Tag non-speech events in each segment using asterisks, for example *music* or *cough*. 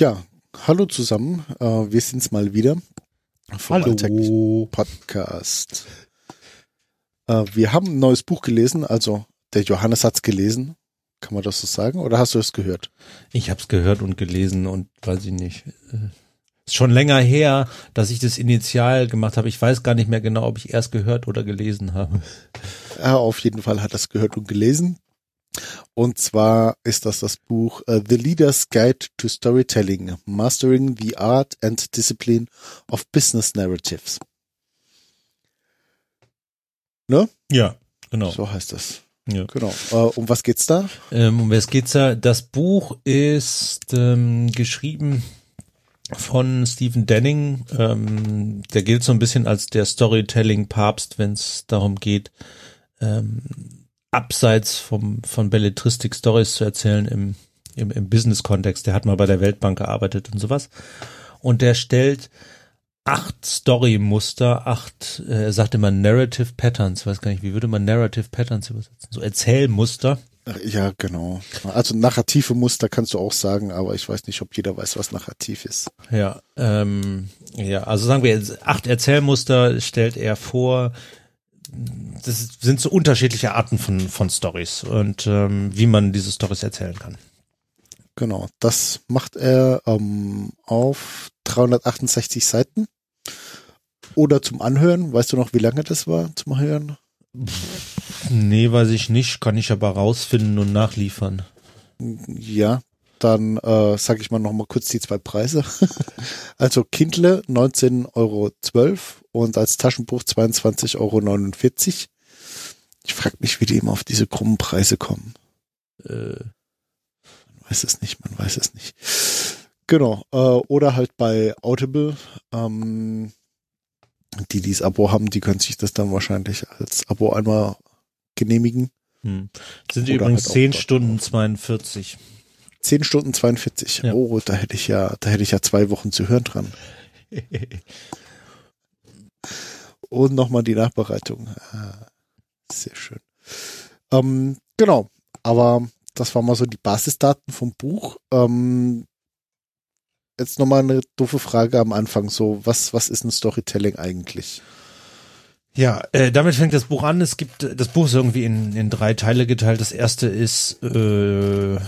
Ja, hallo zusammen. Äh, wir sind's mal wieder vom Hallo. Podcast. Äh, wir haben ein neues Buch gelesen, also der Johannes hat's gelesen. Kann man das so sagen? Oder hast du es gehört? Ich habe es gehört und gelesen und weiß ich nicht. äh, Ist schon länger her, dass ich das initial gemacht habe. Ich weiß gar nicht mehr genau, ob ich erst gehört oder gelesen habe. Ja, auf jeden Fall hat er es gehört und gelesen. Und zwar ist das das Buch äh, The Leader's Guide to Storytelling, Mastering the Art and Discipline of Business Narratives. Ne? Ja, genau. So heißt das. Ja. Genau. Äh, um was geht's da? Ähm, um was geht's da? Das Buch ist ähm, geschrieben von Stephen Denning. Ähm, der gilt so ein bisschen als der Storytelling-Papst, wenn es darum geht, ähm, abseits vom von Belletristik Stories zu erzählen im, im, im Business-Kontext. Der hat mal bei der Weltbank gearbeitet und sowas. Und der stellt acht Story-Muster, acht, äh, er sagt immer Narrative Patterns, weiß gar nicht, wie würde man Narrative Patterns übersetzen? So Erzählmuster. Ja, genau. Also narrative Muster kannst du auch sagen, aber ich weiß nicht, ob jeder weiß, was narrativ ist. Ja, ähm, ja, also sagen wir acht Erzählmuster stellt er vor. Das sind so unterschiedliche Arten von, von Stories und ähm, wie man diese Stories erzählen kann. Genau. Das macht er ähm, auf 368 Seiten. Oder zum Anhören. Weißt du noch, wie lange das war zum Hören? Nee, weiß ich nicht, kann ich aber rausfinden und nachliefern. Ja, dann äh, sage ich mal noch mal kurz die zwei Preise. *laughs* also Kindle 19,12 Euro und als Taschenbuch 22,49 Euro. Ich frage mich, wie die immer auf diese krummen Preise kommen. Äh, Man weiß es nicht, man weiß es nicht. Genau, äh, oder halt bei Audible. Ähm, die, die das Abo haben, die können sich das dann wahrscheinlich als Abo einmal genehmigen. hm. Sind Oder übrigens halt auch 10 dort. Stunden 42. 10 Stunden 42. Ja. Oh, da hätte ich ja, da hätte ich ja zwei Wochen zu hören dran. *laughs* Und nochmal die Nachbereitung. Ah, Sehr schön. Ähm, genau, aber das waren mal so die Basisdaten vom Buch. Ähm, jetzt nochmal eine doofe Frage am Anfang. So, was, was ist ein Storytelling eigentlich? Ja, äh, damit fängt das Buch an. Es gibt, das Buch ist irgendwie in, in drei Teile geteilt. Das erste ist, äh,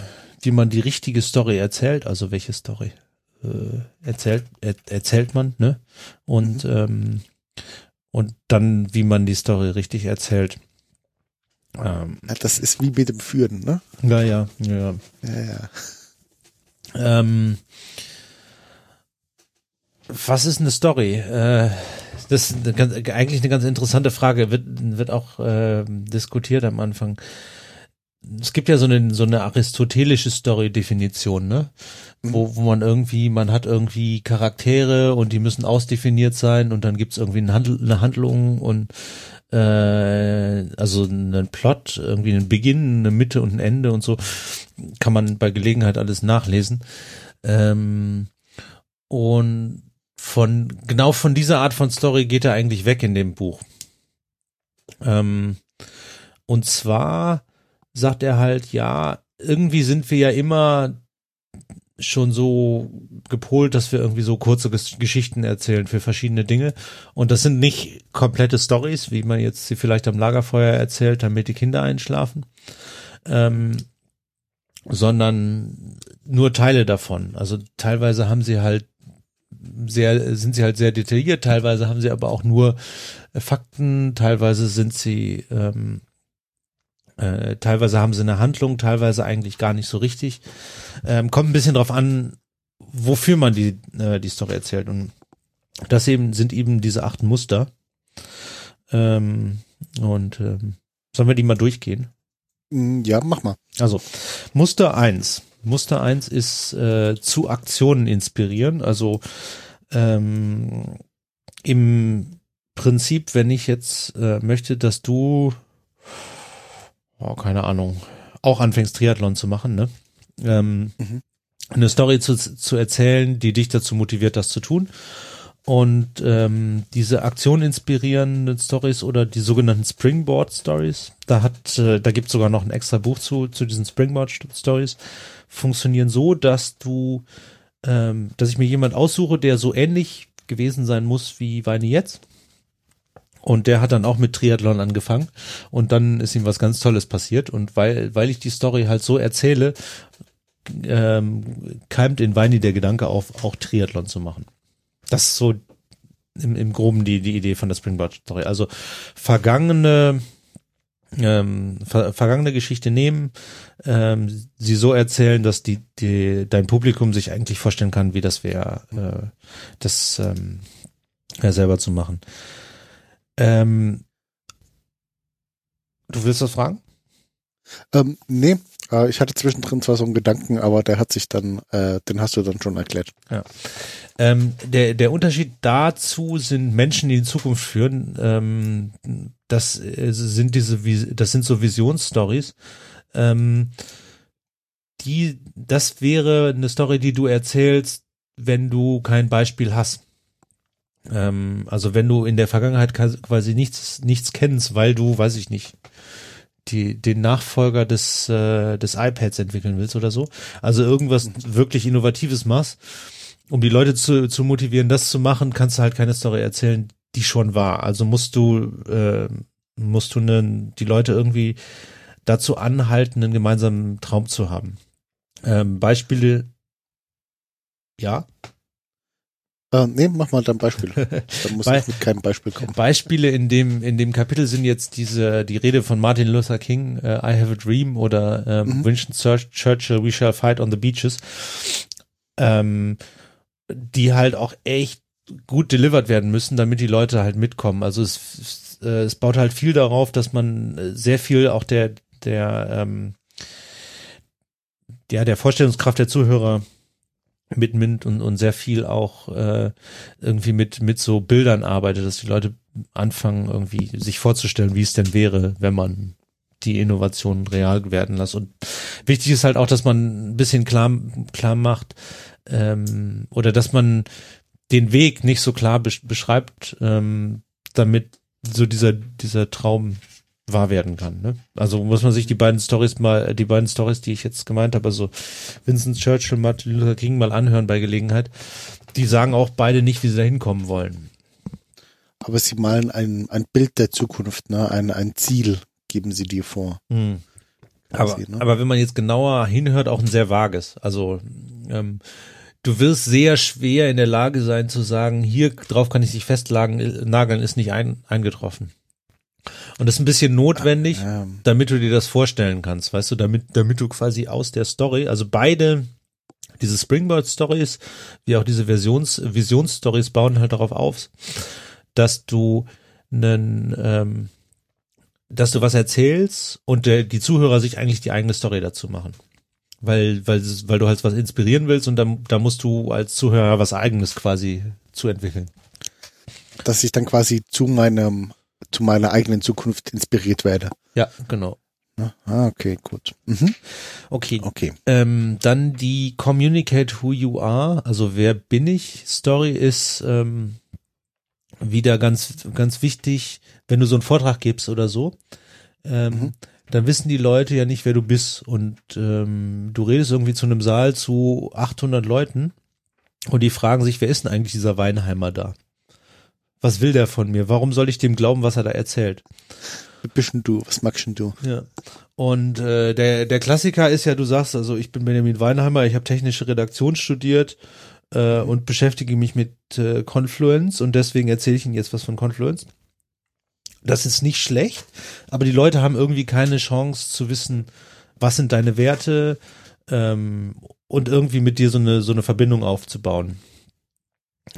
wie man die richtige Story erzählt, also welche Story äh, erzählt, er, erzählt man, ne? Und, ähm, und dann, wie man die Story richtig erzählt. Ähm, Ja, Das ist wie mit dem Führen, ne? ja, ja, ja. Ja, ja. Ähm, was ist eine Story? Äh, das ist eine ganz, eigentlich eine ganz interessante Frage, wird, wird auch äh, diskutiert am Anfang. Es gibt ja so eine, so eine aristotelische Story-Definition, ne? Wo, wo man irgendwie, man hat irgendwie Charaktere und die müssen ausdefiniert sein und dann gibt's irgendwie eine, Handl eine Handlung und äh, also einen Plot, irgendwie einen Beginn, eine Mitte und ein Ende und so. Kann man bei Gelegenheit alles nachlesen. Ähm, und von genau von dieser Art von Story geht er eigentlich weg in dem Buch. Ähm, und zwar sagt er halt, ja, irgendwie sind wir ja immer schon so gepolt, dass wir irgendwie so kurze Ges Geschichten erzählen für verschiedene Dinge. Und das sind nicht komplette Stories, wie man jetzt sie vielleicht am Lagerfeuer erzählt, damit die Kinder einschlafen, ähm, sondern nur Teile davon. Also teilweise haben sie halt sehr, sind sie halt sehr detailliert, teilweise haben sie aber auch nur Fakten, teilweise sind sie, ähm, äh, teilweise haben sie eine Handlung, teilweise eigentlich gar nicht so richtig. Ähm, kommt ein bisschen drauf an, wofür man die, äh, die Story erzählt. Und das eben sind eben diese acht Muster. Ähm, und ähm, sollen wir die mal durchgehen? Mm, Ja, mach mal. Also, Muster eins. Muster eins ist äh, zu Aktionen inspirieren. Also ähm, im Prinzip, wenn ich jetzt äh, möchte, dass du, oh, keine Ahnung, auch anfängst Triathlon zu machen, ne? Ähm, mhm. Eine Story zu, zu erzählen, die dich dazu motiviert, das zu tun. Und ähm, diese Aktion inspirierenden Stories oder die sogenannten Springboard Stories, da hat, äh, da gibt sogar noch ein extra Buch zu zu diesen Springboard Stories, funktionieren so, dass du, ähm, dass ich mir jemand aussuche, der so ähnlich gewesen sein muss wie Weine jetzt. Und der hat dann auch mit Triathlon angefangen und dann ist ihm was ganz Tolles passiert. Und weil, weil ich die Story halt so erzähle, ähm, keimt in Weini der Gedanke auf, auch Triathlon zu machen. Das ist so im, im Groben die, die Idee von der Springboard Story. Also vergangene, ähm, ver, vergangene Geschichte nehmen, ähm, sie so erzählen, dass die, die, dein Publikum sich eigentlich vorstellen kann, wie das wäre, äh, das ähm, ja, selber zu machen. Ähm, du willst was fragen? Ähm, nee, äh, ich hatte zwischendrin zwar so einen Gedanken, aber der hat sich dann, äh, den hast du dann schon erklärt. Ja. Ähm, der, der Unterschied dazu sind Menschen, die in Zukunft führen. Ähm, das äh, sind diese, das sind so Visionsstories. Ähm, die, das wäre eine Story, die du erzählst, wenn du kein Beispiel hast. Ähm, also wenn du in der Vergangenheit quasi nichts, nichts kennst, weil du, weiß ich nicht, die, den Nachfolger des, äh, des iPads entwickeln willst oder so. Also irgendwas wirklich Innovatives machst, um die Leute zu, zu motivieren, das zu machen, kannst du halt keine Story erzählen, die schon war. Also musst du, äh, musst du ne, die Leute irgendwie dazu anhalten, einen gemeinsamen Traum zu haben. Ähm, Beispiele, ja. Äh, nee, mach mal dein Beispiel. *laughs* Da muss Be ich mit keinem Beispiel kommen. Beispiele in dem, in dem Kapitel sind jetzt diese, die Rede von Martin Luther King, uh, I have a dream oder ähm, mhm. Winston Churchill, we shall fight on the beaches. Ähm, die halt auch echt gut delivered werden müssen, damit die Leute halt mitkommen. Also es, äh, es baut halt viel darauf, dass man sehr viel auch der, der, ähm, ja, der Vorstellungskraft der Zuhörer mitnimmt und, und sehr viel auch äh, irgendwie mit, mit so Bildern arbeitet, dass die Leute anfangen, irgendwie sich vorzustellen, wie es denn wäre, wenn man die Innovationen real werden lässt. Und wichtig ist halt auch, dass man ein bisschen klar, klar macht, ähm, oder dass man den Weg nicht so klar beschreibt, ähm, damit so dieser, dieser Traum wahr werden kann. Ne? Also muss man sich die beiden Stories mal, die beiden Stories, die ich jetzt gemeint habe, also Vincent Churchill, Martin Luther King mal anhören bei Gelegenheit. Die sagen auch beide nicht, wie sie da hinkommen wollen. Aber sie malen ein, ein Bild der Zukunft, ne? ein, ein Ziel geben sie dir vor. Hm. Aber, ne? aber wenn man jetzt genauer hinhört, auch ein sehr vages. Also ähm, du wirst sehr schwer in der Lage sein zu sagen, hier drauf kann ich sich festlagen, nageln ist nicht ein, eingetroffen. Und das ist ein bisschen notwendig, ja. damit du dir das vorstellen kannst, weißt du, damit, damit du quasi aus der Story, also beide, diese Springboard Stories, wie auch diese Versions, Visionsstories bauen halt darauf auf, dass du einen, ähm, dass du was erzählst und der, die Zuhörer sich eigentlich die eigene Story dazu machen. Weil, weil, weil du halt was inspirieren willst und da, da musst du als Zuhörer was eigenes quasi zu entwickeln. Dass ich dann quasi zu meinem zu meiner eigenen Zukunft inspiriert werde. Ja, genau. Ah, okay, gut. Mhm. Okay. Okay. Ähm, dann die Communicate Who You Are, also wer bin ich? Story ist ähm, wieder ganz, ganz wichtig, wenn du so einen Vortrag gibst oder so. Ähm, mhm. Dann wissen die Leute ja nicht, wer du bist. Und ähm, du redest irgendwie zu einem Saal zu 800 Leuten und die fragen sich, wer ist denn eigentlich dieser Weinheimer da? Was will der von mir? Warum soll ich dem glauben, was er da erzählt? Was bist du? Was magst denn du? Ja. Und äh, der, der Klassiker ist ja, du sagst, also ich bin Benjamin Weinheimer, ich habe technische Redaktion studiert äh, und beschäftige mich mit äh, Confluence und deswegen erzähle ich Ihnen jetzt was von Confluence. Das ist nicht schlecht, aber die Leute haben irgendwie keine Chance zu wissen, was sind deine Werte ähm, und irgendwie mit dir so eine, so eine Verbindung aufzubauen.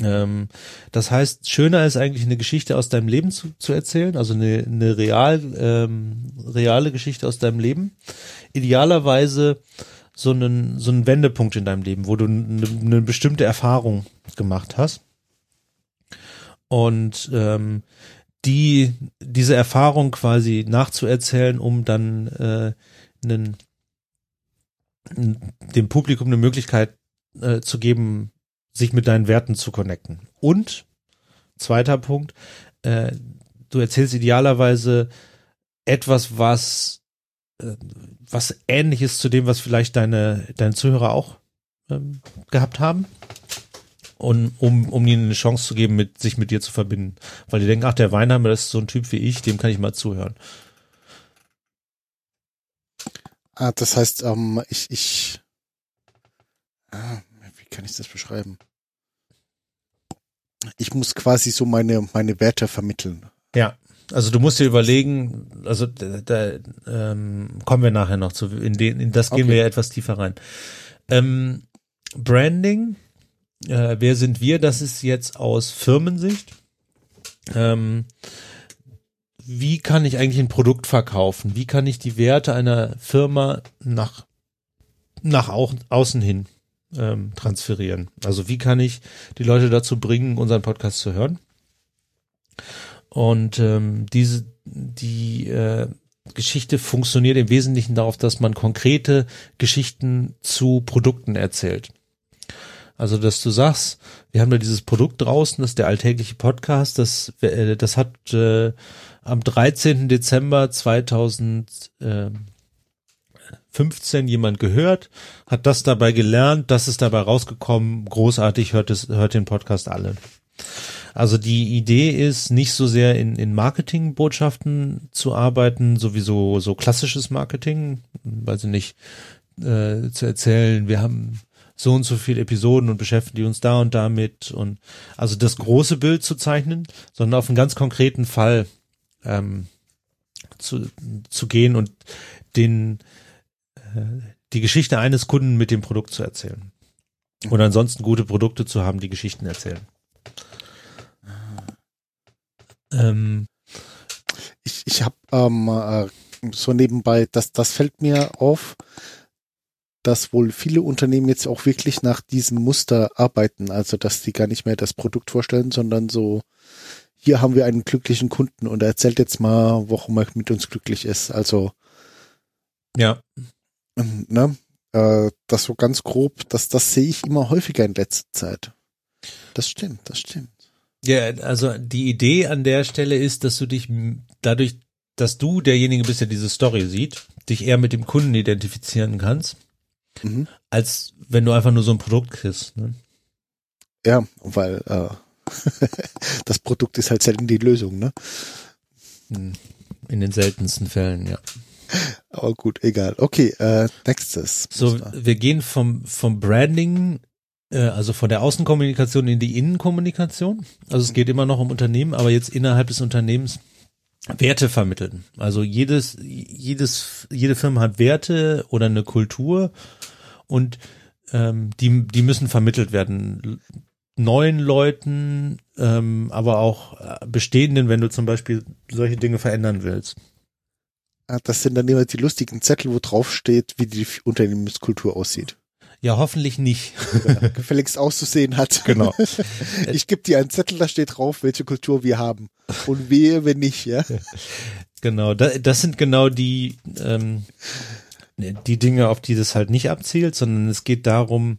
Ähm, das heißt, schöner ist eigentlich eine Geschichte aus deinem Leben zu, zu erzählen, also eine, eine real, ähm, reale Geschichte aus deinem Leben. Idealerweise so einen, so einen Wendepunkt in deinem Leben, wo du eine, eine bestimmte Erfahrung gemacht hast. und ähm, die diese Erfahrung quasi nachzuerzählen, um dann äh, einen, dem Publikum eine Möglichkeit äh, zu geben, sich mit deinen Werten zu connecten. Und zweiter Punkt, äh, du erzählst idealerweise etwas, was äh, was ähnliches zu dem, was vielleicht deine deine Zuhörer auch ähm, gehabt haben und um, um ihnen eine Chance zu geben, mit, sich mit dir zu verbinden. Weil die denken, ach, der Weinheimer, das ist so ein Typ wie ich, dem kann ich mal zuhören. Ah, das heißt, ähm, ich, ich, ah, wie kann ich das beschreiben? Ich muss quasi so meine, meine Werte vermitteln. Ja. Also du musst dir überlegen, also da, da ähm, kommen wir nachher noch zu, in, den, in das gehen okay. wir ja etwas tiefer rein. Ähm, Branding äh, wer sind wir? Das ist jetzt aus Firmensicht. Ähm, wie kann ich eigentlich ein Produkt verkaufen? Wie kann ich die Werte einer Firma nach, nach au außen hin ähm, transferieren? Also wie kann ich die Leute dazu bringen, unseren Podcast zu hören? Und ähm, diese, die äh, Geschichte funktioniert im Wesentlichen darauf, dass man konkrete Geschichten zu Produkten erzählt. Also, dass du sagst, wir haben da dieses Produkt draußen, das ist der alltägliche Podcast, das, äh, das hat äh, am 13. Dezember 2015 jemand gehört, hat das dabei gelernt, das ist dabei rausgekommen, großartig, hört, es, hört den Podcast alle. Also die Idee ist nicht so sehr in, in Marketingbotschaften zu arbeiten, sowieso so klassisches Marketing, weil sie nicht äh, zu erzählen, wir haben so und so viele Episoden und beschäftigen uns da und damit und also das große Bild zu zeichnen, sondern auf einen ganz konkreten Fall ähm, zu, zu gehen und den die Geschichte eines Kunden mit dem Produkt zu erzählen. Und ansonsten gute Produkte zu haben, die Geschichten erzählen. Ähm, ich ich habe ähm, äh, so nebenbei, das, das fällt mir auf, dass wohl viele Unternehmen jetzt auch wirklich nach diesem Muster arbeiten, also dass sie gar nicht mehr das Produkt vorstellen, sondern so, hier haben wir einen glücklichen Kunden und er erzählt jetzt mal, warum er mit uns glücklich ist. Also ja, ne, äh, das so ganz grob, das das sehe ich immer häufiger in letzter Zeit. Das stimmt, das stimmt. Ja, also die Idee an der Stelle ist, dass du dich dadurch, dass du derjenige bist, der diese Story sieht, dich eher mit dem Kunden identifizieren kannst mhm. als wenn du einfach nur so ein Produkt kriegst. Ne? Ja, weil äh, *laughs* das Produkt ist halt selten die Lösung, ne? Hm. In den seltensten Fällen, ja. Aber gut, egal. Okay, äh, nächstes. So, wir gehen vom, vom Branding, äh, also von der Außenkommunikation in die Innenkommunikation. Also es geht immer noch um Unternehmen, aber jetzt innerhalb des Unternehmens Werte vermitteln. Also jedes, jedes, jede Firma hat Werte oder eine Kultur und ähm, die, die müssen vermittelt werden. Neuen Leuten, ähm, aber auch äh, bestehenden, wenn du zum Beispiel solche Dinge verändern willst. Ah, das sind dann immer die lustigen Zettel, wo drauf steht, wie die Unternehmenskultur aussieht. Ja, hoffentlich nicht. Ja, gefälligst auszusehen hat. Genau. *laughs* Ich gebe dir einen Zettel, da steht drauf, welche Kultur wir haben. Und wehe, wenn nicht, ja. *laughs* Genau, das sind genau die, ähm, die Dinge, auf die das halt nicht abzielt, sondern es geht darum,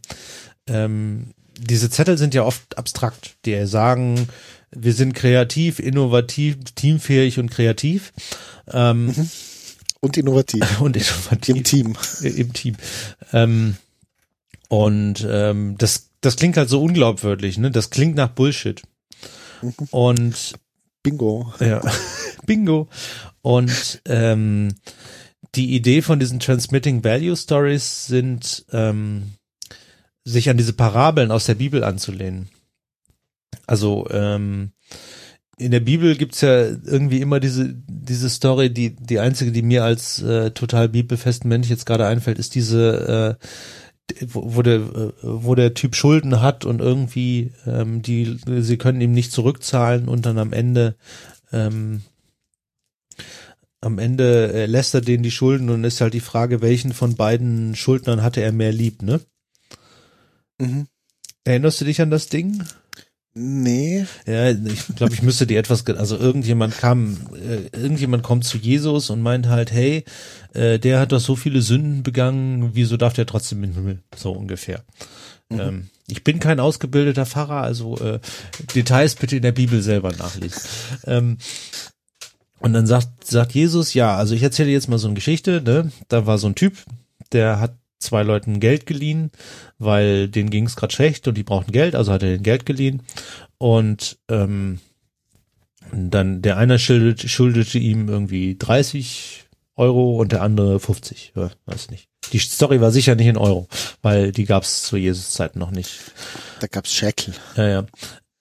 ähm, diese Zettel sind ja oft abstrakt, die sagen, wir sind kreativ, innovativ, teamfähig und kreativ. Ähm, mhm. Und innovativ. *laughs* Und innovativ. Im Team. Im Team. Ähm, und ähm, das, das klingt halt so unglaubwürdig, ne? Das klingt nach Bullshit. Mhm. Und Bingo. Ja. *laughs* Bingo. Und ähm, die Idee von diesen Transmitting Value Stories sind, ähm, sich an diese Parabeln aus der Bibel anzulehnen. Also ähm, in der Bibel gibt's ja irgendwie immer diese diese Story, die die einzige, die mir als äh, total bibelfesten Mensch jetzt gerade einfällt, ist diese äh, wo, wo der wo der Typ Schulden hat und irgendwie ähm, die sie können ihm nicht zurückzahlen und dann am Ende ähm, am Ende äh, lässt er denen die Schulden und ist halt die Frage, welchen von beiden Schuldnern hatte er mehr lieb, ne? Mhm. Erinnerst du dich an das Ding? Nee. Ja, ich glaube, ich müsste die etwas, also irgendjemand kam, äh, irgendjemand kommt zu Jesus und meint halt, hey, äh, der hat doch so viele Sünden begangen, wieso darf der trotzdem in den Himmel? So ungefähr. Mhm. Ähm, ich bin kein ausgebildeter Pfarrer, also äh, Details bitte in der Bibel selber nachlesen. Ähm, und dann sagt, sagt Jesus, ja, also ich erzähle jetzt mal so eine Geschichte, ne? Da war so ein Typ, der hat zwei Leuten Geld geliehen, weil denen ging es gerade schlecht und die brauchten Geld, also hat er den Geld geliehen. Und ähm, dann der eine schuldete, schuldete ihm irgendwie 30 Euro und der andere 50, ja, weiß nicht. Die Story war sicher nicht in Euro, weil die gab es zu Jesus Zeiten noch nicht. Da gab's Schäkel. Ja, ja.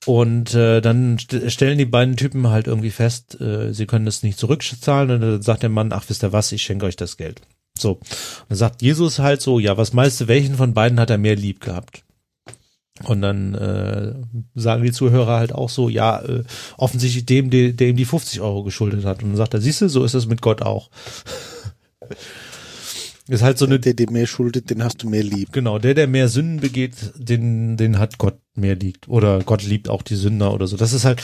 Und äh, dann st stellen die beiden Typen halt irgendwie fest, äh, sie können das nicht zurückzahlen. Und dann sagt der Mann, ach wisst ihr was, ich schenke euch das Geld. So. Und dann sagt Jesus halt so, ja, was meinst du, welchen von beiden hat er mehr lieb gehabt? Und dann äh, sagen die Zuhörer halt auch so, ja, äh, offensichtlich dem, der, der ihm die 50 Euro geschuldet hat. Und dann sagt er, siehst du, so ist es mit Gott auch. *laughs* ist halt so eine. Der, der mehr schuldet, den hast du mehr lieb. Genau, der, der mehr Sünden begeht, den, den hat Gott mehr liebt. Oder Gott liebt auch die Sünder oder so. Das ist halt.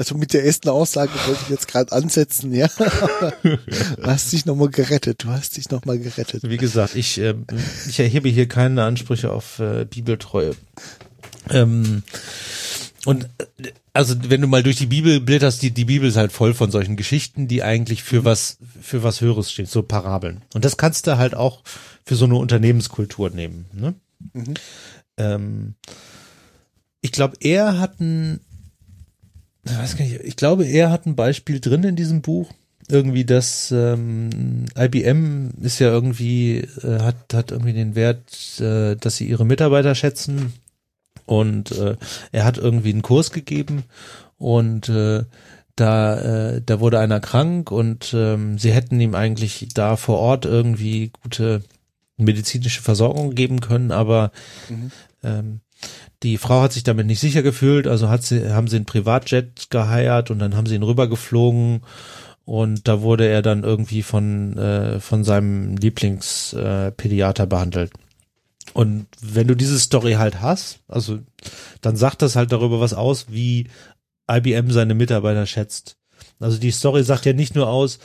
Also mit der ersten Aussage wollte ich jetzt gerade ansetzen, ja. du *laughs* hast dich nochmal gerettet, du hast dich nochmal gerettet. Wie gesagt, ich, äh, ich erhebe hier keine Ansprüche auf äh, Bibeltreue. Ähm, und äh, also wenn du mal durch die Bibel blätterst, die, die Bibel ist halt voll von solchen Geschichten, die eigentlich für was, für was Höheres stehen, so Parabeln. Und das kannst du halt auch für so eine Unternehmenskultur nehmen. Ne? Mhm. Ähm, ich glaube, er hat ein ich weiß gar nicht, ich glaube, er hat ein Beispiel drin in diesem Buch. Irgendwie das ähm, IBM ist ja irgendwie, äh, hat, hat irgendwie den Wert, äh, dass sie ihre Mitarbeiter schätzen. Und äh, er hat irgendwie einen Kurs gegeben und äh, da, äh, da wurde einer krank und ähm, sie hätten ihm eigentlich da vor Ort irgendwie gute medizinische Versorgung geben können, aber mhm. ähm, die Frau hat sich damit nicht sicher gefühlt, also hat sie, haben sie einen Privatjet geheiert und dann haben sie ihn rübergeflogen und da wurde er dann irgendwie von, äh, von seinem Lieblingspädiater äh, behandelt. Und wenn du diese Story halt hast, also dann sagt das halt darüber was aus, wie IBM seine Mitarbeiter schätzt. Also die Story sagt ja nicht nur aus,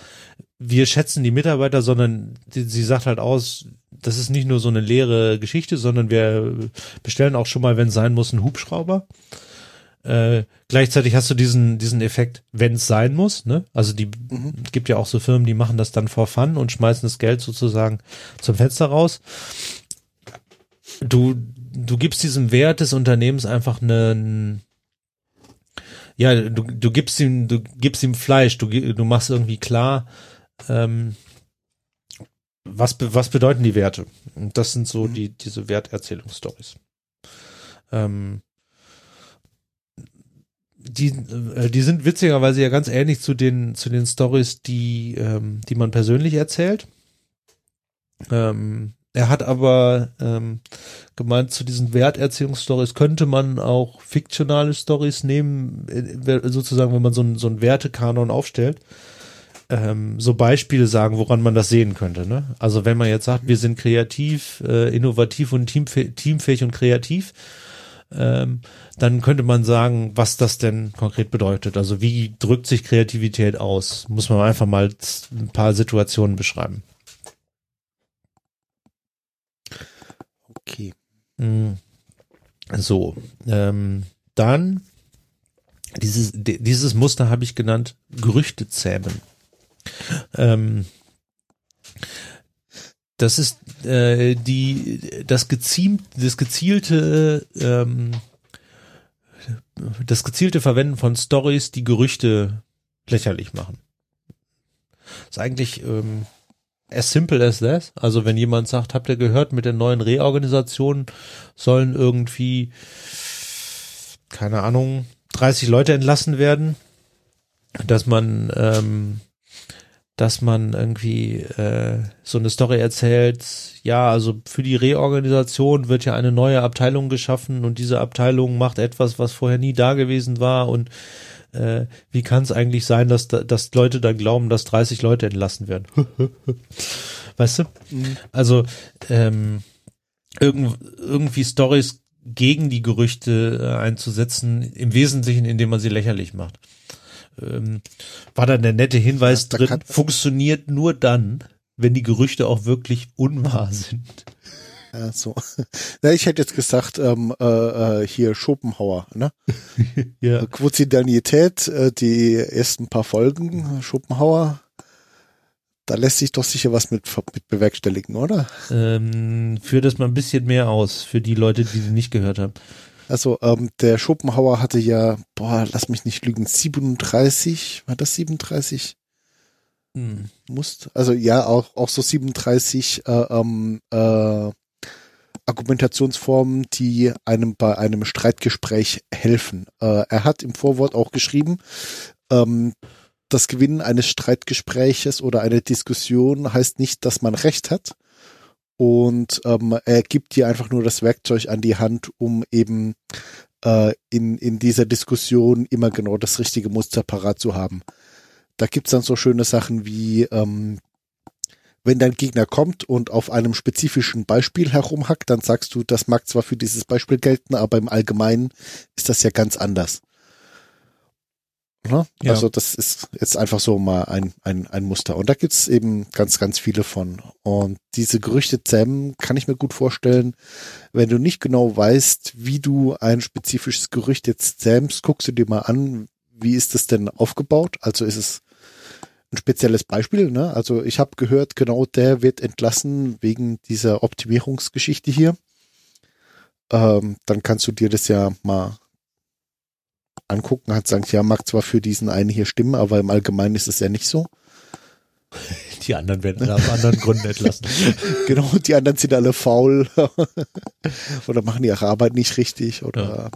wir schätzen die Mitarbeiter, sondern sie sagt halt aus, das ist nicht nur so eine leere Geschichte, sondern wir bestellen auch schon mal, wenn es sein muss, einen Hubschrauber. Äh, gleichzeitig hast du diesen, diesen Effekt, wenn es sein muss, ne? Also die mhm. gibt ja auch so Firmen, die machen das dann for fun und schmeißen das Geld sozusagen zum Fenster raus. Du, du gibst diesem Wert des Unternehmens einfach einen, ja, du, du gibst ihm, du gibst ihm Fleisch, du, du machst irgendwie klar, ähm, was, was bedeuten die Werte? Und das sind so mhm. die, diese Werterzählungsstories. Ähm, die, äh, die sind witzigerweise ja ganz ähnlich zu den, zu den Stories, die, ähm, die man persönlich erzählt. Ähm, er hat aber ähm, gemeint, zu diesen Werterzählungsstories könnte man auch fiktionale Stories nehmen, äh, sozusagen, wenn man so einen, so einen Wertekanon aufstellt ähm, so Beispiele sagen, woran man das sehen könnte. Ne? Also wenn man jetzt sagt, wir sind kreativ, äh, innovativ und teamfähig, teamfähig und kreativ, ähm, dann könnte man sagen, was das denn konkret bedeutet. Also wie drückt sich Kreativität aus? Muss man einfach mal ein paar Situationen beschreiben. Okay. Hm. So, ähm, dann dieses, dieses Muster habe ich genannt, Gerüchte zähmen. Ähm, das ist äh, die das geziemt das gezielte ähm, das gezielte Verwenden von Stories, die Gerüchte lächerlich machen. ist eigentlich ähm, as simple as that. Also wenn jemand sagt, habt ihr gehört, mit der neuen Reorganisation sollen irgendwie keine Ahnung 30 Leute entlassen werden, dass man ähm, dass man irgendwie äh, so eine Story erzählt, ja, also für die Reorganisation wird ja eine neue Abteilung geschaffen und diese Abteilung macht etwas, was vorher nie da gewesen war und äh, wie kann es eigentlich sein, dass, dass Leute dann glauben, dass 30 Leute entlassen werden? *laughs* weißt du? Mhm. Also ähm, irgend, irgendwie Stories gegen die Gerüchte äh, einzusetzen, im Wesentlichen, indem man sie lächerlich macht. Ähm, war dann der nette Hinweis Ja, drin, funktioniert nur dann, wenn die Gerüchte auch wirklich unwahr sind. Ja, so. *laughs* Na, ich hätte jetzt gesagt, ähm, äh, äh, hier Schopenhauer, ne? *laughs* Ja. Quotidianität, äh, die ersten paar Folgen, Schopenhauer, da lässt sich doch sicher was mit, mit bewerkstelligen, oder? Ähm, führ das mal ein bisschen mehr aus für die Leute, die sie nicht gehört haben. Also ähm, der Schopenhauer hatte ja, boah, lass mich nicht lügen, 37, war das 37? Hm. Musst, also ja, auch, auch so 37 äh, ähm, äh, Argumentationsformen, die einem bei einem Streitgespräch helfen. Äh, er hat im Vorwort auch geschrieben, ähm, das Gewinnen eines Streitgespräches oder einer Diskussion heißt nicht, dass man Recht hat. Und ähm, er gibt dir einfach nur das Werkzeug an die Hand, um eben äh, in, in dieser Diskussion immer genau das richtige Muster parat zu haben. Da gibt's dann so schöne Sachen wie, ähm, wenn dein Gegner kommt und auf einem spezifischen Beispiel herumhackt, dann sagst du, das mag zwar für dieses Beispiel gelten, aber im Allgemeinen ist das ja ganz anders. Ne? Ja. Also das ist jetzt einfach so mal ein, ein, ein Muster. Und da gibt's eben ganz, ganz viele von. Und diese Gerüchte zähmen kann ich mir gut vorstellen, wenn du nicht genau weißt, wie du ein spezifisches Gerücht jetzt zähmst, guckst du dir mal an, wie ist das denn aufgebaut? Also ist es ein spezielles Beispiel, ne? Also ich habe gehört, genau der wird entlassen wegen dieser Optimierungsgeschichte hier. Ähm, dann kannst du dir das ja mal angucken, hat sagen, ja, mag zwar für diesen einen hier stimmen, aber im Allgemeinen ist es ja nicht so. *laughs* Die anderen werden aus anderen Gründen entlassen. *laughs* Genau, die anderen sind alle faul *laughs* oder machen ihre Arbeit nicht richtig oder.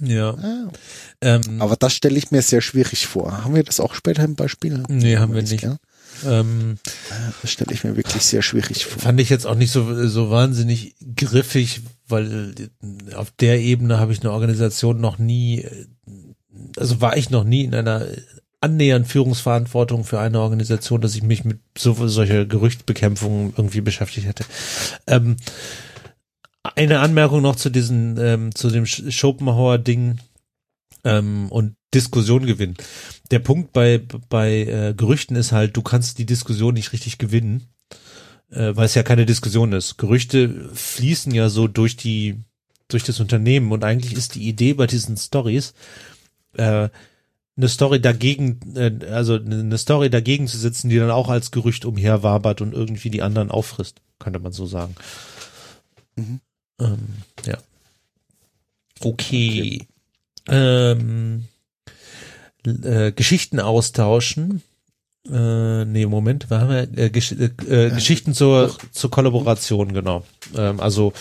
Ja. Ah. Ähm, Aber das stelle ich mir sehr schwierig vor. Haben wir das auch später im Beispiel? Nee, haben wir nicht. gell? ähm, Das stelle ich mir wirklich sehr schwierig vor. fand ich jetzt auch nicht so, so wahnsinnig griffig, weil äh, auf der Ebene habe ich eine Organisation noch nie, äh, also war ich noch nie in einer annähernd Führungsverantwortung für eine Organisation, dass ich mich mit so solcher Gerüchtbekämpfung irgendwie beschäftigt hätte. Ähm, eine Anmerkung noch zu diesen, ähm, zu dem Sch- Schopenhauer-Ding ähm, und Diskussion gewinnen. Der Punkt bei, bei äh, Gerüchten ist halt, du kannst die Diskussion nicht richtig gewinnen, äh, weil es ja keine Diskussion ist. Gerüchte fließen ja so durch die, durch das Unternehmen und eigentlich ist die Idee bei diesen Stories, äh, eine Story dagegen, äh, also eine Story dagegen zu setzen, die dann auch als Gerücht umherwabert und irgendwie die anderen auffrisst, könnte man so sagen. Mhm. Ähm, ja. Okay. Ähm, l- äh, Geschichten austauschen. Äh, nee, Moment, wir haben ja äh, Gesch äh, äh, Geschichten zur, zur Kollaboration, genau. Ähm, also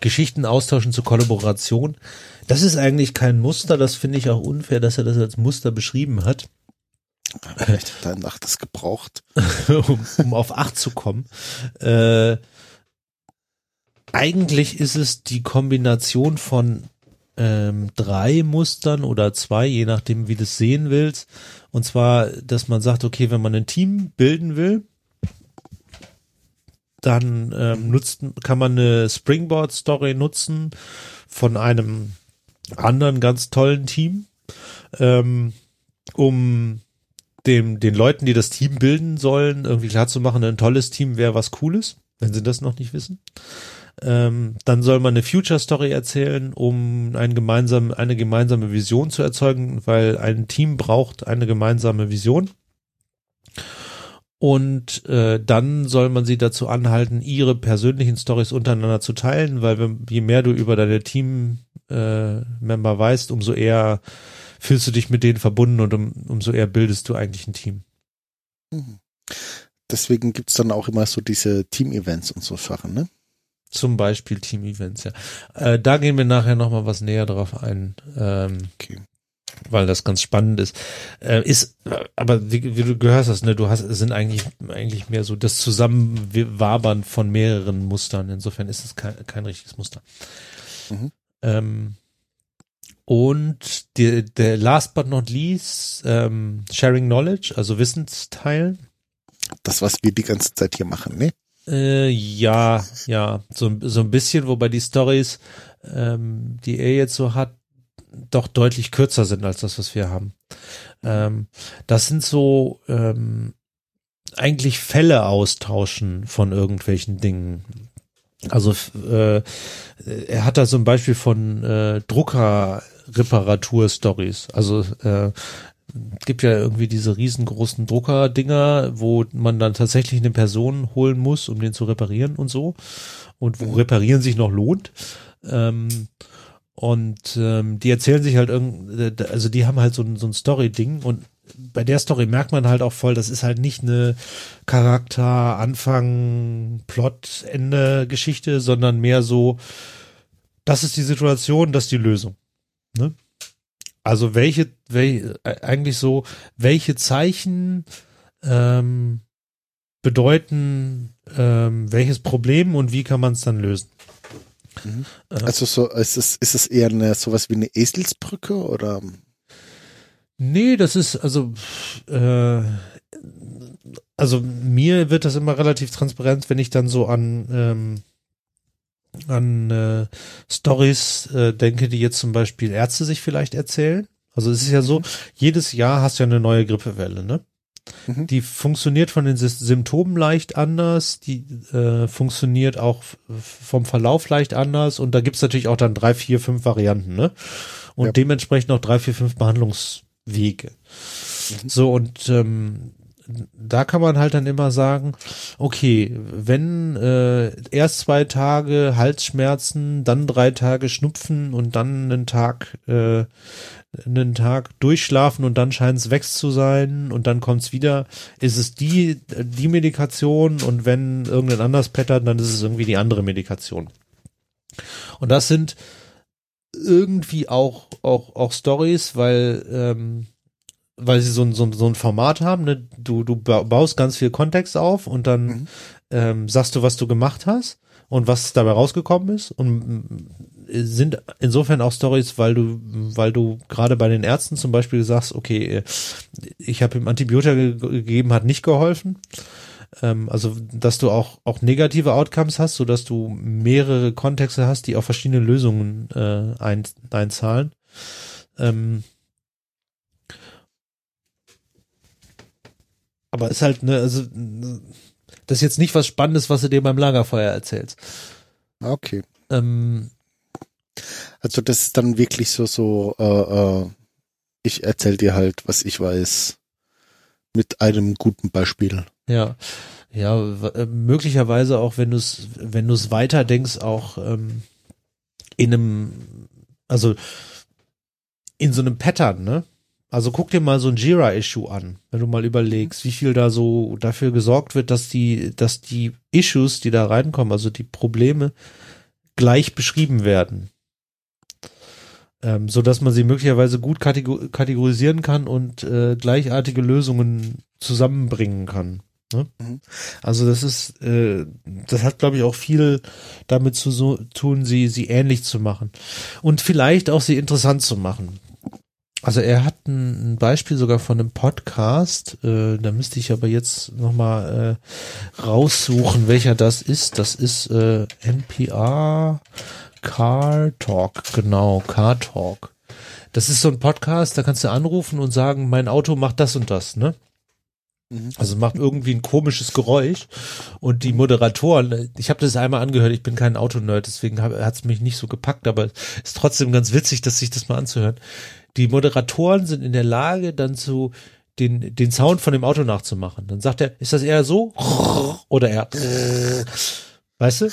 Geschichten austauschen zur Kollaboration. Das ist eigentlich kein Muster, das finde ich auch unfair, dass er das als Muster beschrieben hat, Vielleicht hat er nach das gebraucht. *laughs* um, um auf acht zu kommen. Äh, eigentlich ist es die Kombination von ähm, drei Mustern oder zwei, je nachdem, wie du es sehen willst. Und zwar, dass man sagt, okay, wenn man ein Team bilden will, dann ähm, nutzt, kann man eine Springboard-Story nutzen von einem anderen ganz tollen Team, ähm, um dem, den Leuten, die das Team bilden sollen, irgendwie klarzumachen, ein tolles Team wäre was Cooles, wenn sie das noch nicht wissen. Ähm, dann soll man eine Future Story erzählen, um ein gemeinsam, eine gemeinsame Vision zu erzeugen, weil ein Team braucht eine gemeinsame Vision. Und äh, dann soll man sie dazu anhalten, ihre persönlichen Stories untereinander zu teilen, weil wenn, je mehr du über deine Team-Member äh, weißt, umso eher fühlst du dich mit denen verbunden und um, umso eher bildest du eigentlich ein Team. Mhm. Deswegen gibt's dann auch immer so diese Team-Events und so Sachen, ne? Zum Beispiel Team-Events, ja. Äh, da gehen wir nachher nochmal was näher drauf ein, ähm, Okay. weil das ganz spannend ist. Äh, ist, aber wie, wie du gehört hast, ne, du hast, sind eigentlich, eigentlich mehr so das Zusammenwabern von mehreren Mustern. Insofern ist es kein, kein richtiges Muster. Mhm. Ähm, und die, der last but not least, ähm, Sharing Knowledge, also Wissensteilen. Das, was wir die ganze Zeit hier machen, ne? Äh, ja, ja, so, so ein bisschen, wobei die Stories, ähm, die er jetzt so hat, doch deutlich kürzer sind als das, was wir haben. Ähm, das sind so ähm, eigentlich Fälle austauschen von irgendwelchen Dingen. Also äh, er hat da so ein Beispiel von äh, Drucker-Reparatur-Stories. Also äh, gibt ja irgendwie diese riesengroßen Drucker-Dinger, wo man dann tatsächlich eine Person holen muss, um den zu reparieren und so. Und wo Reparieren sich noch lohnt. Ähm, und ähm, die erzählen sich halt irgend, also die haben halt so ein, so ein Story-Ding und bei der Story merkt man halt auch voll, das ist halt nicht eine Charakter, Anfang, Plot, Ende Geschichte, sondern mehr so, das ist die Situation, das ist die Lösung. Ne? Also welche, welche, eigentlich so, welche Zeichen ähm, bedeuten ähm, welches Problem und wie kann man es dann lösen? Mhm. Also so, ist es, ist es eher eine, sowas wie eine Eselsbrücke oder? Nee, das ist, also, äh, also mir wird das immer relativ transparent, wenn ich dann so an, ähm, an äh, Stories äh, denke, die jetzt zum Beispiel Ärzte sich vielleicht erzählen. Also es ist ja so, mhm. jedes Jahr hast du ja eine neue Grippewelle, ne? Mhm. Die funktioniert von den Symptomen leicht anders, die äh, funktioniert auch vom Verlauf leicht anders und da gibt's natürlich auch dann drei, vier, fünf Varianten, ne? Und ja. dementsprechend auch drei, vier, fünf Behandlungs Wege. Mhm. So, und ähm, da kann man halt dann immer sagen, okay, wenn äh, erst zwei Tage Halsschmerzen, dann drei Tage Schnupfen und dann einen Tag, äh, einen Tag durchschlafen und dann scheint es weg zu sein und dann kommt es wieder, ist es die, die Medikation und wenn irgendein anders pettert, dann ist es irgendwie die andere Medikation. Und das sind irgendwie auch, auch, auch Stories, weil, ähm, weil sie so ein, so, so ein Format haben, ne? du, du baust ganz viel Kontext auf und dann mhm. ähm, sagst du, was du gemacht hast und was dabei rausgekommen ist und äh, sind insofern auch Stories, weil du, weil du gerade bei den Ärzten zum Beispiel sagst, okay, äh, ich habe ihm Antibiotika gegeben, hat nicht geholfen ähm, also dass du auch auch negative Outcomes hast, so dass du mehrere Kontexte hast, die auf verschiedene Lösungen äh, ein, einzahlen. Ähm, aber ist halt ne, also das ist jetzt nicht was Spannendes, was du dir beim Lagerfeuer erzählst. Okay. Ähm, also das ist dann wirklich so so. Äh, äh, ich erzähl dir halt, was ich weiß, mit einem guten Beispiel. Ja, ja, äh, möglicherweise auch, wenn du es, wenn du es weiter denkst, auch ähm, in einem, also in so einem Pattern, ne? Also guck dir mal so ein Jira-Issue an, wenn du mal überlegst, wie viel da so dafür gesorgt wird, dass die, dass die Issues, die da reinkommen, also die Probleme, gleich beschrieben werden. Ähm, so dass man sie möglicherweise gut kategorisieren kann und äh, gleichartige Lösungen zusammenbringen kann. Ne? Mhm. Also das ist, äh, das hat glaube ich auch viel damit zu so, tun, sie sie ähnlich zu machen und vielleicht auch sie interessant zu machen. Also er hat ein, ein Beispiel sogar von einem Podcast, äh, da müsste ich aber jetzt noch mal äh, raussuchen, welcher das ist. Das ist äh, NPR Car Talk, genau Car Talk. Das ist so ein Podcast, da kannst du anrufen und sagen, mein Auto macht das und das, ne? Mhm. Also macht irgendwie ein komisches Geräusch und die Moderatoren, ich habe das einmal angehört, ich bin kein Autonerd, deswegen hat es mich nicht so gepackt, aber ist trotzdem ganz witzig, dass sich das mal anzuhören. Die Moderatoren sind in der Lage, dann zu den, den Sound von dem Auto nachzumachen. Dann sagt er, ist das eher so oder eher *laughs* Weißt du?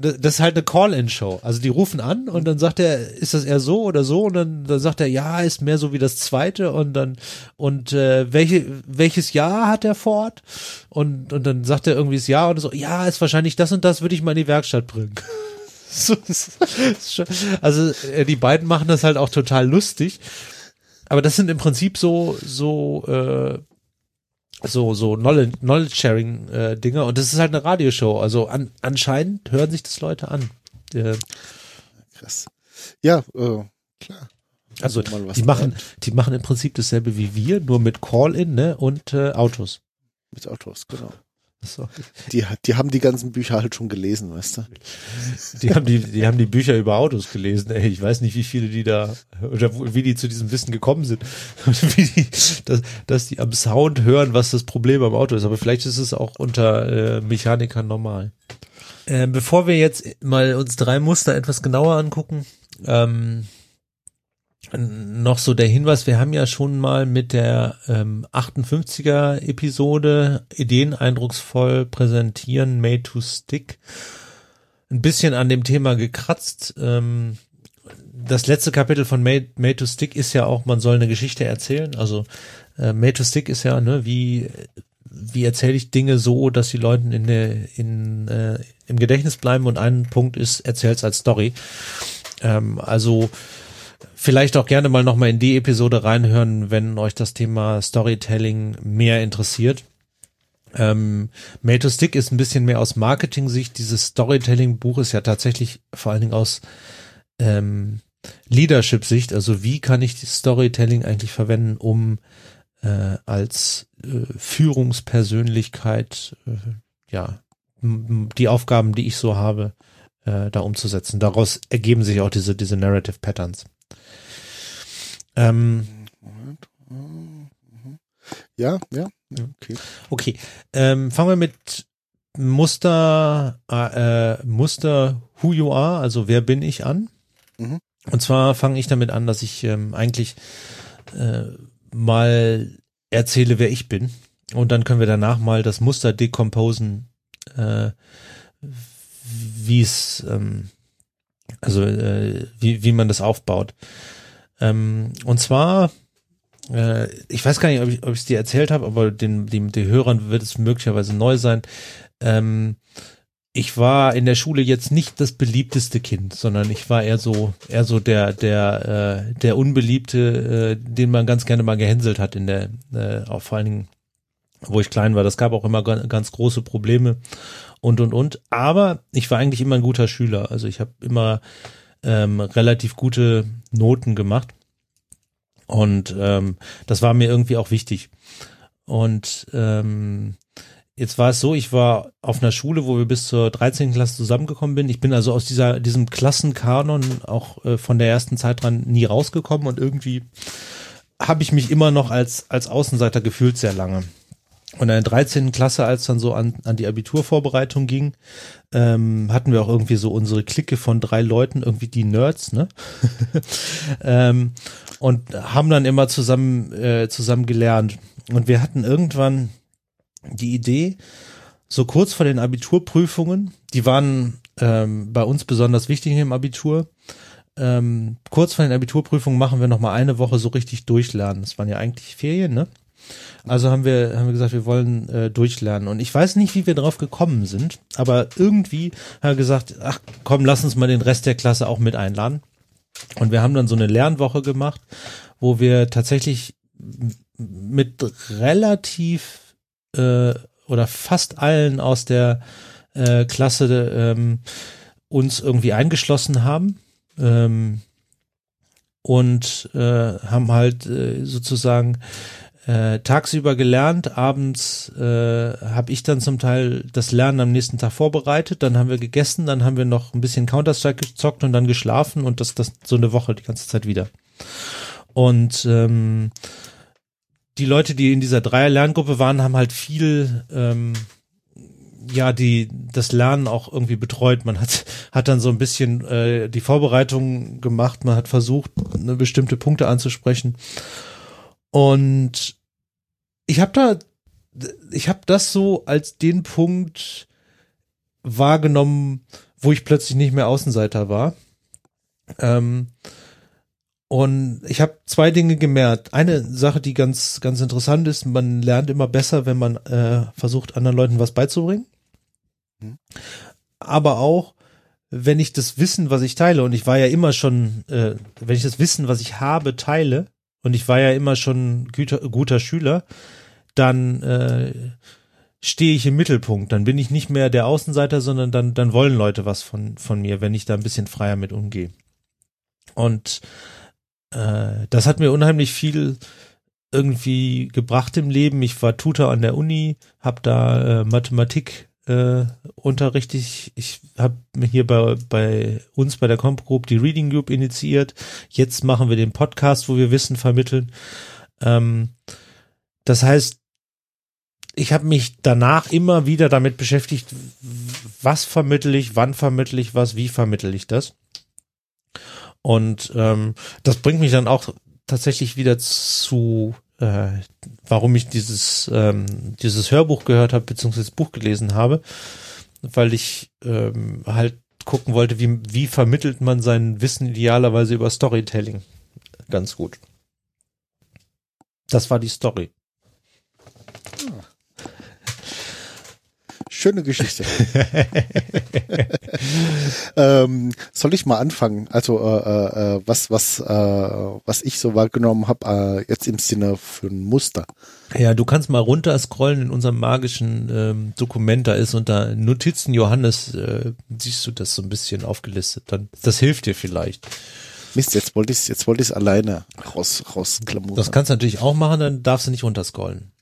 Das ist, halt eine Call-In-Show. Also die rufen an und dann sagt er, ist das eher so oder so? Und dann, dann sagt er, ja, ist mehr so wie das zweite und dann, und äh, welche, welches Jahr hat er fort? Und, und dann sagt er irgendwie das Jahr und so, ja, ist wahrscheinlich das und das, würde ich mal in die Werkstatt bringen. *laughs* also äh, die beiden machen das halt auch total lustig. Aber das sind im Prinzip so, so äh, so so Knowledge, Sharing äh, Dinge und das ist halt eine Radioshow. Also an, anscheinend hören sich das Leute an. Äh, Krass. Ja, äh, klar. Also die machen die machen im Prinzip dasselbe wie wir, nur mit Call-in ne und äh, Autos. Mit Autos, genau. *laughs* So. Die, die haben die ganzen Bücher halt schon gelesen, weißt du? Die haben die, die haben die Bücher über Autos gelesen. Ey, ich weiß nicht, wie viele die da oder wie die zu diesem Wissen gekommen sind, *laughs* wie die, dass, dass die am Sound hören, was das Problem am Auto ist. Aber vielleicht ist es auch unter äh, Mechanikern normal. Äh, bevor wir jetzt mal uns drei Muster etwas genauer angucken, ähm, noch so der Hinweis, wir haben ja schon mal mit der ähm, 58er Episode Ideen eindrucksvoll präsentieren, Made to Stick, ein bisschen an dem Thema gekratzt. Ähm, das letzte Kapitel von Made, Made to Stick ist ja auch, man soll eine Geschichte erzählen. Also äh, Made to Stick ist ja, ne, wie wie erzähle ich Dinge so, dass die Leuten in, der, in äh, im Gedächtnis bleiben und ein Punkt ist, erzähl's als Story. Ähm, also vielleicht auch gerne mal nochmal in die Episode reinhören, wenn euch das Thema Storytelling mehr interessiert. Ähm, Made to Stick ist ein bisschen mehr aus Marketing-Sicht. Dieses Storytelling-Buch ist ja tatsächlich vor allen Dingen aus ähm, Leadership-Sicht. Also wie kann ich Storytelling eigentlich verwenden, um äh, als äh, Führungspersönlichkeit äh, ja die Aufgaben, die ich so habe, äh, da umzusetzen. Daraus ergeben sich auch diese diese Narrative Patterns. Ähm, ja, ja, okay. Okay, ähm, fangen wir mit Muster, äh, Muster Who You Are, also wer bin ich an. Mhm. Und zwar fange ich damit an, dass ich ähm, eigentlich äh, mal erzähle, wer ich bin. Und dann können wir danach mal das Muster decomposen, äh, wie es, ähm, also äh, wie, wie man das aufbaut. Ähm, und zwar, äh, ich weiß gar nicht, ob ich es dir erzählt habe, aber den, den, den Hörern wird es möglicherweise neu sein. Ähm, ich war in der Schule jetzt nicht das beliebteste Kind, sondern ich war eher so eher so der der äh, der unbeliebte, äh, den man ganz gerne mal gehänselt hat in der äh, auch vor allen Dingen, wo ich klein war. Das gab auch immer ganz große Probleme und und und. Aber ich war eigentlich immer ein guter Schüler. Also ich habe immer ähm, relativ gute Noten gemacht. Und ähm, das war mir irgendwie auch wichtig. Und ähm, jetzt war es so, ich war auf einer Schule, wo wir bis zur 13. Klasse zusammengekommen bin. Ich bin also aus dieser diesem Klassenkanon auch äh, von der ersten Zeit dran nie rausgekommen und irgendwie habe ich mich immer noch als als Außenseiter gefühlt sehr lange. Und in der 13. Klasse, als dann so an, an die Abiturvorbereitung ging, ähm, hatten wir auch irgendwie so unsere Clique von drei Leuten, irgendwie die Nerds, ne? *laughs* ähm, und haben dann immer zusammen, äh, zusammen gelernt. Und wir hatten irgendwann die Idee, so kurz vor den Abiturprüfungen, die waren ähm, bei uns besonders wichtig im Abitur, ähm, kurz vor den Abiturprüfungen machen wir noch mal eine Woche so richtig durchlernen. Das waren ja eigentlich Ferien, ne? Also haben wir, haben wir gesagt, wir wollen äh, durchlernen. Und ich weiß nicht, wie wir drauf gekommen sind, aber irgendwie haben wir gesagt, ach komm, lass uns mal den Rest der Klasse auch mit einladen. Und wir haben dann so eine Lernwoche gemacht, wo wir tatsächlich mit relativ äh, oder fast allen aus der äh, Klasse ähm, uns irgendwie eingeschlossen haben. Ähm, und äh, haben halt äh, sozusagen äh, tagsüber gelernt, abends äh, habe ich dann zum Teil das Lernen am nächsten Tag vorbereitet, dann haben wir gegessen, dann haben wir noch ein bisschen Counter-Strike gezockt und dann geschlafen und das, das so eine Woche die ganze Zeit wieder. Und ähm, die Leute, die in dieser Dreier-Lerngruppe waren, haben halt viel ähm, ja die das Lernen auch irgendwie betreut. Man hat hat dann so ein bisschen äh, die Vorbereitung gemacht, man hat versucht, eine bestimmte Punkte anzusprechen. Und ich habe da, ich habe das so als den Punkt wahrgenommen, wo ich plötzlich nicht mehr Außenseiter war. Ähm, und ich habe zwei Dinge gemerkt. Eine Sache, die ganz, ganz interessant ist, man lernt immer besser, wenn man äh, versucht, anderen Leuten was beizubringen. Mhm. Aber auch, wenn ich das Wissen, was ich teile, und ich war ja immer schon, äh, wenn ich das Wissen, was ich habe, teile, und ich war ja immer schon guter, guter Schüler, dann äh, stehe ich im Mittelpunkt. Dann bin ich nicht mehr der Außenseiter, sondern dann, dann wollen Leute was von, von mir, wenn ich da ein bisschen freier mit umgehe. Und äh, das hat mir unheimlich viel irgendwie gebracht im Leben. Ich war Tutor an der Uni, habe da äh, Mathematik äh, Unterricht. Ich, ich habe hier bei, bei uns bei der Comp Group die Reading Group initiiert. Jetzt machen wir den Podcast, wo wir Wissen vermitteln. Ähm, das heißt, ich habe mich danach immer wieder damit beschäftigt, was vermittel ich, wann vermittel ich was, wie vermittel ich das. Und ähm, das bringt mich dann auch tatsächlich wieder zu äh, warum ich dieses, ähm, dieses Hörbuch gehört habe, beziehungsweise das Buch gelesen habe, weil ich ähm, halt gucken wollte, wie, wie vermittelt man sein Wissen idealerweise über Storytelling. Ganz gut. Das war die Story. Schöne Geschichte. *laughs* *laughs* ähm, soll ich mal anfangen? Also äh, äh, äh, was was äh, was ich so wahrgenommen habe äh, jetzt im Sinne für ein Muster. Ja, du kannst mal runter scrollen in unserem magischen ähm, Dokument. Da ist unter Notizen Johannes äh, siehst du das so ein bisschen aufgelistet. Dann das hilft dir vielleicht. Mist, jetzt wollte ich jetzt wollte ich es alleine raus rausklamüsern. Das kannst du natürlich auch machen, dann darfst du nicht runterscrollen.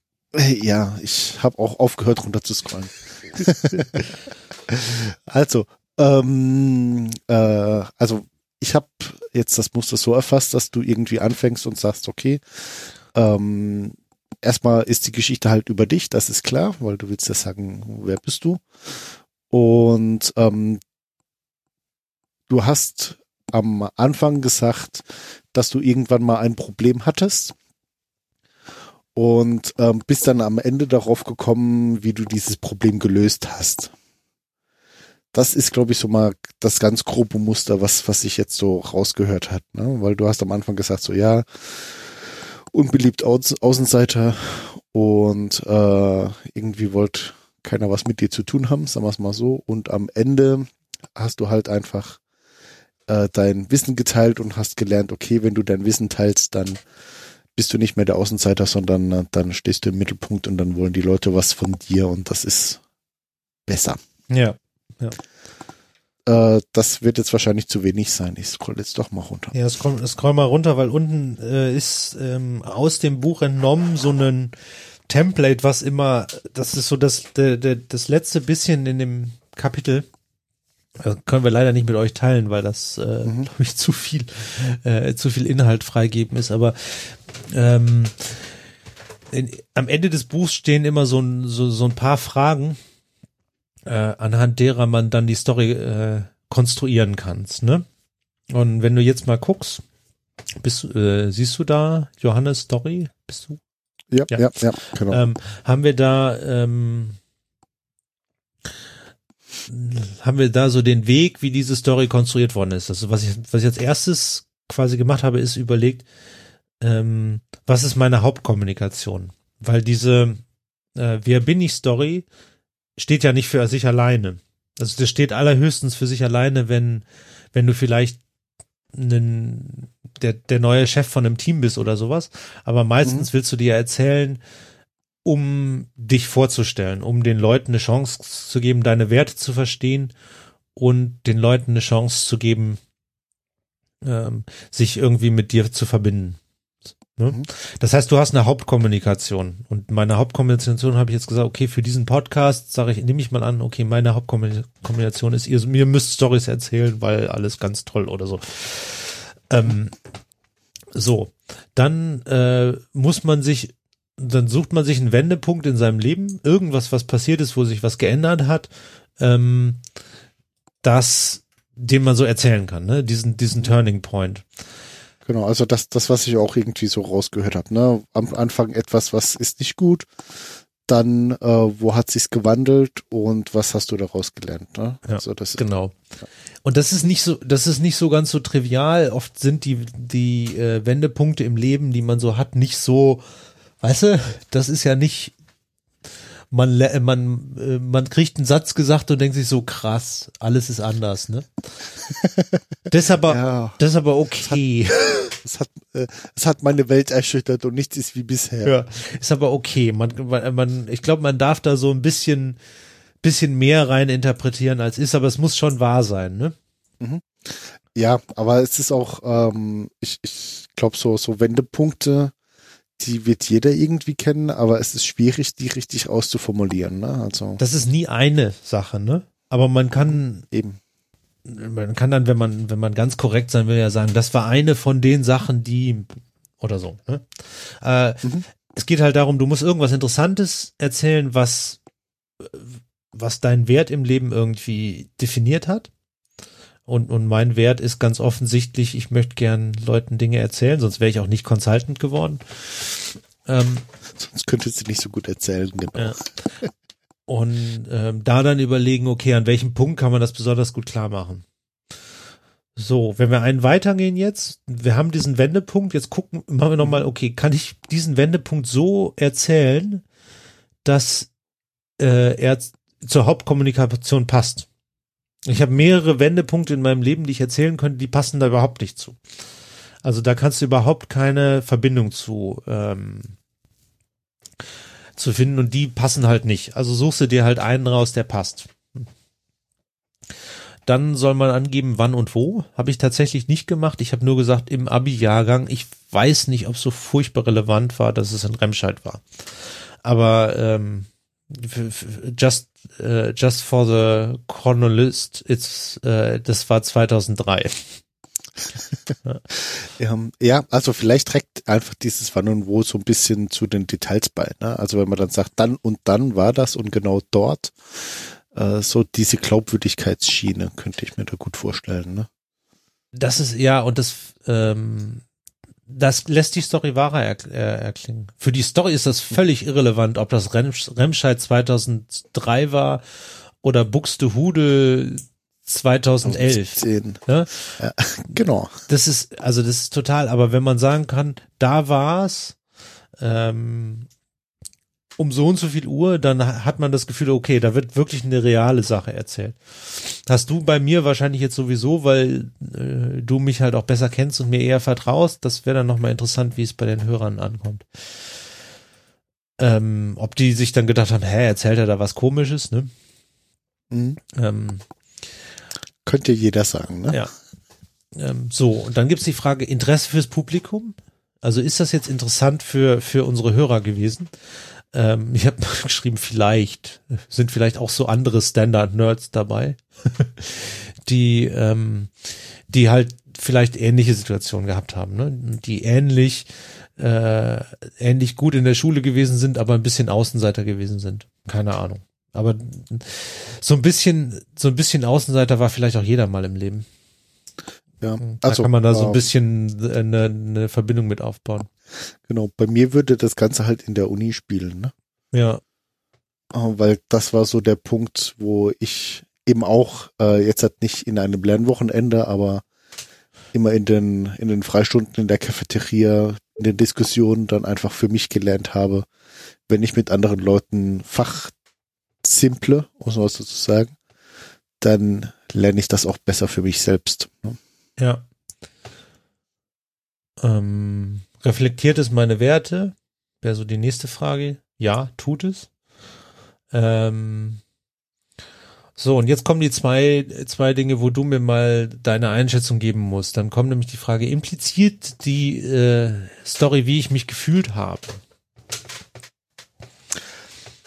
Ja, ich habe auch aufgehört runter zu scrollen. *laughs* also, ähm, äh, also ich habe jetzt das Muster so erfasst, dass du irgendwie anfängst und sagst, okay, ähm, erstmal ist die Geschichte halt über dich, das ist klar, weil du willst ja sagen, wer bist du? Und ähm, du hast am Anfang gesagt, dass du irgendwann mal ein Problem hattest und ähm, bist dann am Ende darauf gekommen, wie du dieses Problem gelöst hast. Das ist, glaube ich, so mal das ganz grobe Muster, was, was sich jetzt so rausgehört hat, ne? Weil du hast am Anfang gesagt, so ja, unbeliebt Au Außenseiter und äh, irgendwie wollte keiner was mit dir zu tun haben, sagen wir es mal so. Und am Ende hast du halt einfach äh, dein Wissen geteilt und hast gelernt, okay, wenn du dein Wissen teilst, dann bist du nicht mehr der Außenseiter, sondern äh, dann stehst du im Mittelpunkt und dann wollen die Leute was von dir und das ist besser. Ja. ja. Äh, das wird jetzt wahrscheinlich zu wenig sein. Ich scroll jetzt doch mal runter. Ja, scroll, scroll mal runter, weil unten äh, ist ähm, aus dem Buch entnommen so ein Template, was immer, das ist so das, de, de, das letzte bisschen in dem Kapitel, das können wir leider nicht mit euch teilen, weil das, äh, mhm. glaube ich, *laughs* zu viel, äh, zu viel Inhalt freigeben ist. Aber ähm, in, am Ende des Buchs stehen immer so ein, so, so ein paar Fragen, äh, anhand derer man dann die Story äh, konstruieren kannst. Ne? Und wenn du jetzt mal guckst, bist, äh, siehst du da Johannes Story? Bist du? Ja, ja, ja, ja genau. Ähm, haben wir da ähm, haben wir da so den Weg, wie diese Story konstruiert worden ist. Also was ich, was ich als erstes quasi gemacht habe, ist überlegt, ähm, was ist meine Hauptkommunikation? Weil diese äh, Wer bin ich Story steht ja nicht für sich alleine. Also das steht allerhöchstens für sich alleine, wenn, wenn du vielleicht einen, der, der neue Chef von einem Team bist oder sowas. Aber meistens mhm. willst du dir erzählen, um dich vorzustellen, um den Leuten eine Chance zu geben, deine Werte zu verstehen und den Leuten eine Chance zu geben, ähm, sich irgendwie mit dir zu verbinden. Ne? Mhm. Das heißt, du hast eine Hauptkommunikation und meine Hauptkommunikation habe ich jetzt gesagt, okay, für diesen Podcast sage ich, nehme ich mal an, okay, meine Hauptkommunikation ist, ihr mir müsst Stories erzählen, weil alles ganz toll oder so. Ähm, so, dann äh, muss man sich dann sucht man sich einen Wendepunkt in seinem Leben, irgendwas, was passiert ist, wo sich was geändert hat, ähm, das, den man so erzählen kann, ne? Diesen, diesen Turning Point. Genau, also das, das, was ich auch irgendwie so rausgehört habe, ne? Am Anfang etwas, was ist nicht gut, dann äh, wo hat sich's gewandelt und was hast du daraus gelernt, ne? Ja, also das genau. Ja. Und das ist nicht so, das ist nicht so ganz so trivial. Oft sind die die äh, Wendepunkte im Leben, die man so hat, nicht so Weißt du, das ist ja nicht, man, man, äh, man kriegt einen Satz gesagt und denkt sich so krass, alles ist anders, ne? *laughs* das ist aber, ja, das ist aber okay. Es hat, es hat, äh, es hat meine Welt erschüttert und nichts ist wie bisher. Ja, ist aber okay. Man, man, ich glaube, man darf da so ein bisschen, bisschen mehr rein interpretieren als ist, aber es muss schon wahr sein, ne? Mhm. Ja, aber es ist auch, ähm, ich, ich glaube, so, so Wendepunkte, die wird jeder irgendwie kennen, aber es ist schwierig, die richtig auszuformulieren. Ne? Also Das ist nie eine Sache, ne? Aber man kann eben. man kann dann, wenn man, wenn man ganz korrekt sein will, ja sagen, das war eine von den Sachen, die oder so. Ne? Äh, Mhm. Es geht halt darum, du musst irgendwas Interessantes erzählen, was, was deinen Wert im Leben irgendwie definiert hat. Und, und mein Wert ist ganz offensichtlich, ich möchte gern Leuten Dinge erzählen, sonst wäre ich auch nicht Consultant geworden. Ähm, Sonst könnte sie nicht so gut erzählen, genau. Ja. Und ähm, da dann überlegen, okay, an welchem Punkt kann man das besonders gut klar machen. So, wenn wir einen weitergehen jetzt, wir haben diesen Wendepunkt, jetzt gucken, machen wir nochmal, okay, kann ich diesen Wendepunkt so erzählen, dass äh, er zur Hauptkommunikation passt? Ich habe mehrere Wendepunkte in meinem Leben, die ich erzählen könnte, die passen da überhaupt nicht zu. Also da kannst du überhaupt keine Verbindung zu ähm, zu finden und die passen halt nicht. Also suchst du dir halt einen raus, der passt. Dann soll man angeben, wann und wo. Habe ich tatsächlich nicht gemacht. Ich habe nur gesagt, im Abi-Jahrgang. Ich weiß nicht, ob es so furchtbar relevant war, dass es in Remscheid war. Aber ähm, just äh, just for the chronologist, it's äh, das war 2003. *laughs* Ja, ja, also vielleicht trägt einfach dieses Wann und Wo so ein bisschen zu den Details bei. Ne? Also wenn man dann sagt, dann und dann war das und genau dort, äh, so diese Glaubwürdigkeitsschiene könnte ich mir da gut vorstellen. Ne? Das ist ja und das ähm, das lässt die Story wahrer er, äh, erklingen. Für die Story ist das völlig irrelevant, ob das Remsch, Remscheid 2003 war oder Buxtehude 2011. 17. Ne? Ja, *laughs* genau. Das ist also das ist total. Aber wenn man sagen kann, da war's ähm, um so und so viel Uhr, dann hat man das Gefühl, okay, da wird wirklich eine reale Sache erzählt. Hast du bei mir wahrscheinlich jetzt sowieso, weil äh, du mich halt auch besser kennst und mir eher vertraust. Das wäre dann nochmal interessant, wie es bei den Hörern ankommt. Ähm, ob die sich dann gedacht haben, hä, erzählt er da was komisches, ne? Mhm. Ähm, Könnte jeder sagen. Ne? Ja. Ähm, so, und dann gibt's die Frage, Interesse fürs Publikum? Also ist das jetzt interessant für, für unsere Hörer gewesen? Ähm, ich habe *laughs* geschrieben, vielleicht sind vielleicht auch so andere Standard-Nerds dabei, *laughs* die, ähm, die halt vielleicht ähnliche Situationen gehabt haben, ne? die ähnlich, äh, ähnlich gut in der Schule gewesen sind, aber ein bisschen Außenseiter gewesen sind. Keine Ahnung. Aber so ein bisschen, so ein bisschen Außenseiter war vielleicht auch jeder mal im Leben. Ja. Da Also kann man da so ein ähm, bisschen eine, eine Verbindung mit aufbauen. Genau, bei mir würde das Ganze halt in der Uni spielen, ne? Ja, Äh, Weil das war so der Punkt, wo ich eben auch, äh, jetzt halt nicht in einem Lernwochenende, aber immer in den, in den Freistunden in der Cafeteria, in den Diskussionen dann einfach für mich gelernt habe, wenn ich mit anderen Leuten fachsimple, muss man so zu sagen, dann lerne ich das auch besser für mich selbst. Ne? ja. Ähm, reflektiert es meine Werte? Wäre so die nächste Frage. Ja, tut es. Ähm, so, und jetzt kommen die zwei, zwei Dinge, wo du mir mal deine Einschätzung geben musst. Dann kommt nämlich die Frage, impliziert die äh, Story, wie ich mich gefühlt habe?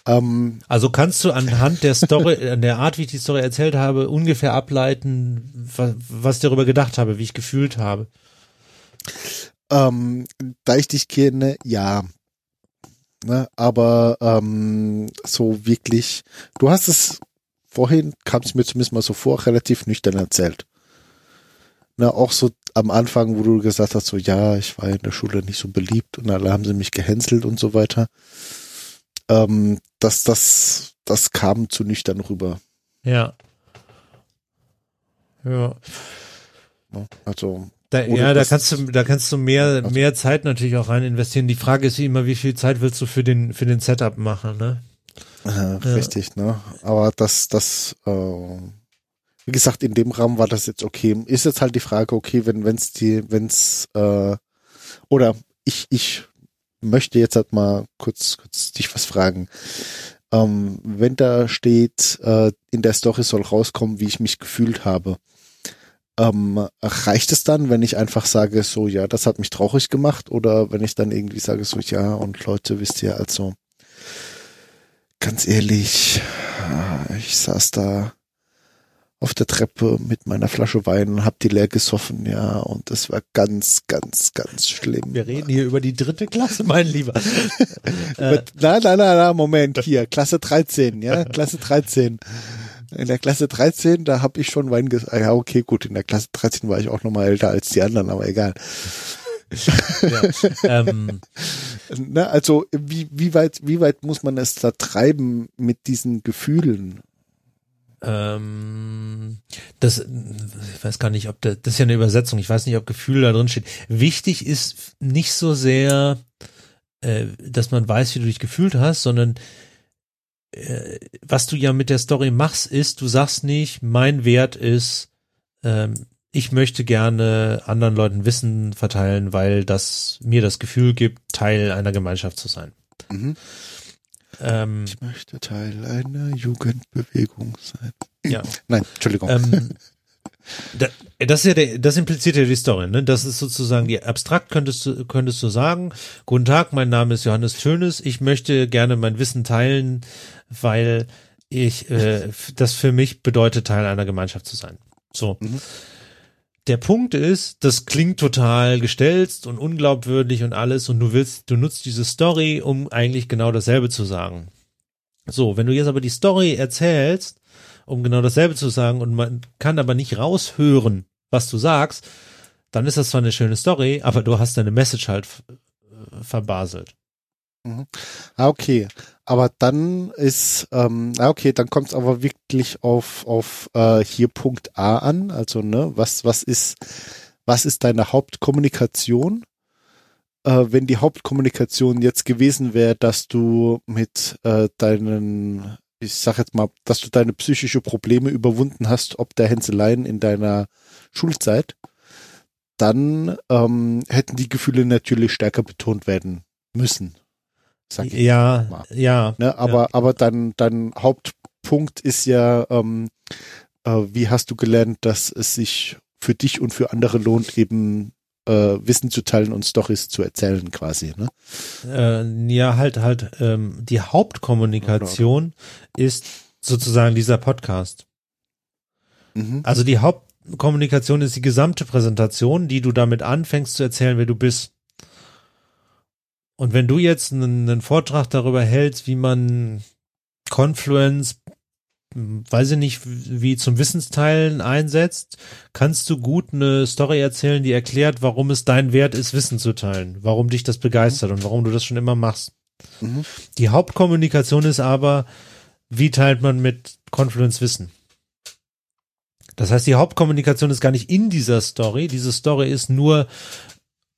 Ähm, Also kannst du anhand der Story, *laughs* an der Art, wie ich die Story erzählt habe, ungefähr ableiten, was, was ich darüber gedacht habe, wie ich gefühlt habe. Ähm, da ich dich kenne, ja. Ne, aber ähm, so wirklich, du hast es vorhin, kam es mir zumindest mal so vor, relativ nüchtern erzählt. Ne, auch so am Anfang, wo du gesagt hast, so ja, ich war in der Schule nicht so beliebt und alle haben sie mich gehänselt und so weiter. Ähm, das, das, das kam zu nüchtern rüber. Ja. Ja. Ne? Also, Da, ja, da kannst du, da kannst du mehr, Also- mehr Zeit natürlich auch rein investieren. Die Frage ist immer, wie viel Zeit willst du für den, für den Setup machen, ne? äh, richtig, ne? Aber das, das, äh, wie gesagt, in dem Rahmen war das jetzt okay. Ist jetzt halt die Frage, okay, wenn wenn's die, wenn's äh, oder ich ich möchte jetzt halt mal kurz kurz dich was fragen. Ähm, wenn da steht, äh, in der Story soll rauskommen, wie ich mich gefühlt habe. Ähm, reicht es dann, wenn ich einfach sage, so, ja, das hat mich traurig gemacht oder wenn ich dann irgendwie sage, so, ja, und Leute, wisst ihr, also, ganz ehrlich, äh, ich saß da auf der Treppe mit meiner Flasche Wein und hab die leer gesoffen, ja, und das war ganz, ganz, ganz schlimm. Wir reden hier über die dritte Klasse, mein Lieber. nein, nein, nein, nein, Moment, hier, Klasse 13, ja, Klasse 13. In der Klasse 13, da habe ich schon Wein gesagt. Ja, okay, gut, in der Klasse 13 war ich auch noch mal älter als die anderen, aber egal. ja, ähm. *laughs* ne, also wie, wie weit wie weit muss man es da treiben mit diesen Gefühlen? Ähm, das, ich weiß gar nicht, ob das, das ist ja eine Übersetzung. Ich weiß nicht, ob Gefühl da drin steht. Wichtig ist nicht so sehr, äh, dass man weiß, wie du dich gefühlt hast, sondern was du ja mit der Story machst, ist, du sagst nicht, mein Wert ist, ähm, ich möchte gerne anderen Leuten Wissen verteilen, weil das mir das Gefühl gibt, Teil einer Gemeinschaft zu sein. Mhm. Ähm, ich möchte Teil einer Jugendbewegung sein. Ja. Nein, Entschuldigung. Ähm, *laughs* das ist ja der, das impliziert ja die Story, ne? Das ist sozusagen die abstrakt könntest du könntest du sagen, guten Tag, mein Name ist Johannes Schönes, ich möchte gerne mein Wissen teilen, weil ich äh, das für mich bedeutet Teil einer Gemeinschaft zu sein. So. Mhm. Der Punkt ist, das klingt total gestelzt und unglaubwürdig und alles und du willst, du nutzt diese Story, um eigentlich genau dasselbe zu sagen. So, wenn du jetzt aber die Story erzählst, um genau dasselbe zu sagen und man kann aber nicht raushören, was du sagst, dann ist das zwar eine schöne Story, aber du hast deine Message halt verbaselt. Mhm. Ah, okay. Aber dann ist, ähm, ah, okay, dann kommt es aber wirklich auf, auf äh, hier Punkt A an. Also, ne, was, was ist, was ist deine Hauptkommunikation? Äh, wenn die Hauptkommunikation jetzt gewesen wäre, dass du mit äh, deinen, ich sag jetzt mal, dass du deine psychische Probleme überwunden hast, ob der Hänseleien in deiner Schulzeit, dann ähm, hätten die Gefühle natürlich stärker betont werden müssen. Sag ich ja, mal. ja. Ne, aber, ja. aber dein, dein Hauptpunkt ist ja, ähm, äh, wie hast du gelernt, dass es sich für dich und für andere lohnt, eben äh, Wissen zu teilen und Stories zu erzählen, quasi, ne? Äh, ja, halt, halt, ähm, die Hauptkommunikation oder, ist sozusagen dieser Podcast. Mhm. Also die Hauptkommunikation ist die gesamte Präsentation, die du damit anfängst zu erzählen, wer du bist. Und wenn du jetzt einen, einen Vortrag darüber hältst, wie man Confluence, weiß ich nicht, wie zum Wissensteilen einsetzt, kannst du gut eine Story erzählen, die erklärt, warum es dein Wert ist, Wissen zu teilen, warum dich das begeistert mhm. und warum du das schon immer machst. Mhm. Die Hauptkommunikation ist aber, wie teilt man mit Confluence Wissen? Das heißt, die Hauptkommunikation ist gar nicht in dieser Story. Diese Story ist nur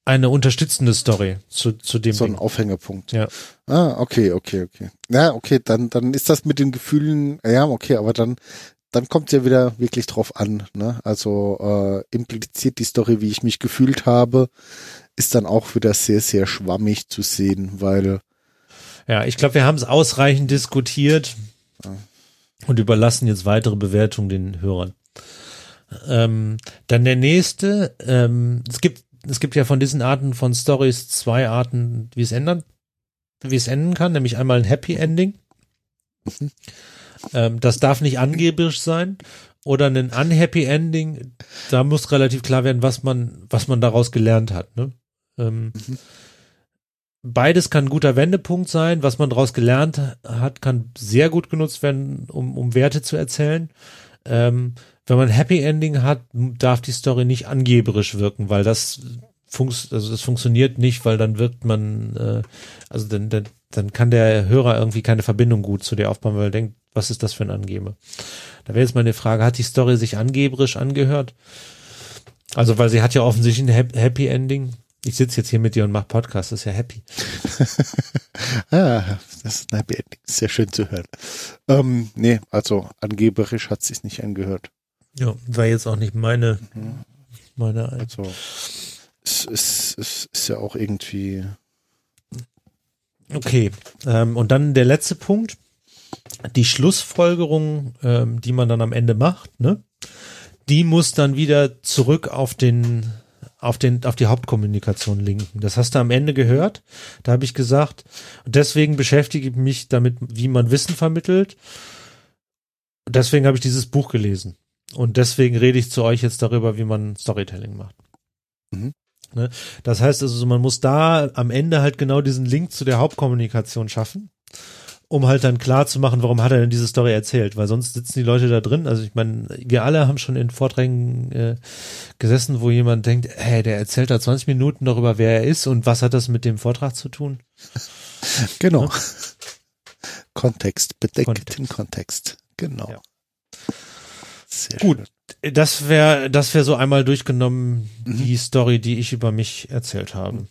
eine unterstützende Story zu, zu dem So ein Ding. Aufhängepunkt. Ja. Ah, okay, okay, okay. Ja, okay, dann, dann ist das mit den Gefühlen, ja, okay, aber dann, dann kommt ja wieder wirklich drauf an, ne? Also äh, impliziert die Story, wie ich mich gefühlt habe, ist dann auch wieder sehr, sehr schwammig zu sehen, weil ja, ich glaube, wir haben es ausreichend diskutiert ja. und überlassen jetzt weitere Bewertungen den Hörern. Ähm, dann der nächste, ähm, es gibt es gibt ja von diesen Arten von Stories zwei Arten, wie es ändern, wie es enden kann, nämlich einmal ein Happy Ending. Ähm, das darf nicht angeberisch sein. Oder ein Unhappy Ending, da muss relativ klar werden, was man, was man daraus gelernt hat. Ne? Ähm, mhm. Beides kann ein guter Wendepunkt sein. Was man daraus gelernt hat, kann sehr gut genutzt werden, um, um Werte zu erzählen. Ähm, wenn man Happy Ending hat, darf die Story nicht angeberisch wirken, weil das funkt, also das funktioniert nicht, weil dann wirkt man, äh, also dann, dann, dann kann der Hörer irgendwie keine Verbindung gut zu dir aufbauen, weil er denkt, was ist das für ein Angebe? Da wäre jetzt mal eine Frage, hat die Story sich angeberisch angehört? Also, weil sie hat ja offensichtlich ein Happy Ending. Ich sitze jetzt hier mit dir und mache Podcast, das ist ja happy. *laughs* ah, das ist ein Happy Ending. Sehr schön zu hören. Ähm, nee, also angeberisch hat es nicht angehört. Ja, war jetzt auch nicht meine, meine Also, es, es, es ist ja auch irgendwie. Okay, ähm, und dann der letzte Punkt. Die Schlussfolgerung, ähm, die man dann am Ende macht, ne? die muss dann wieder zurück auf den auf den auf die Hauptkommunikation linken. Das hast du am Ende gehört. Da habe ich gesagt, deswegen beschäftige ich mich damit, wie man Wissen vermittelt. Deswegen habe ich dieses Buch gelesen und deswegen rede ich zu euch jetzt darüber, wie man Storytelling macht. Mhm. Ne? Das heißt also, man muss da am Ende halt genau diesen Link zu der Hauptkommunikation schaffen um halt dann klar zu machen, warum hat er denn diese Story erzählt, weil sonst sitzen die Leute da drin. Also ich meine, wir alle haben schon in Vorträgen äh, gesessen, wo jemand denkt, hey, der erzählt da 20 Minuten darüber, wer er ist und was hat das mit dem Vortrag zu tun. Genau. Ja? Kontext, bedeckten Kontext. Kontext. Genau. Ja. Sehr Gut. Schön das wäre das wäre so einmal durchgenommen mhm. die Story, die ich über mich erzählt habe.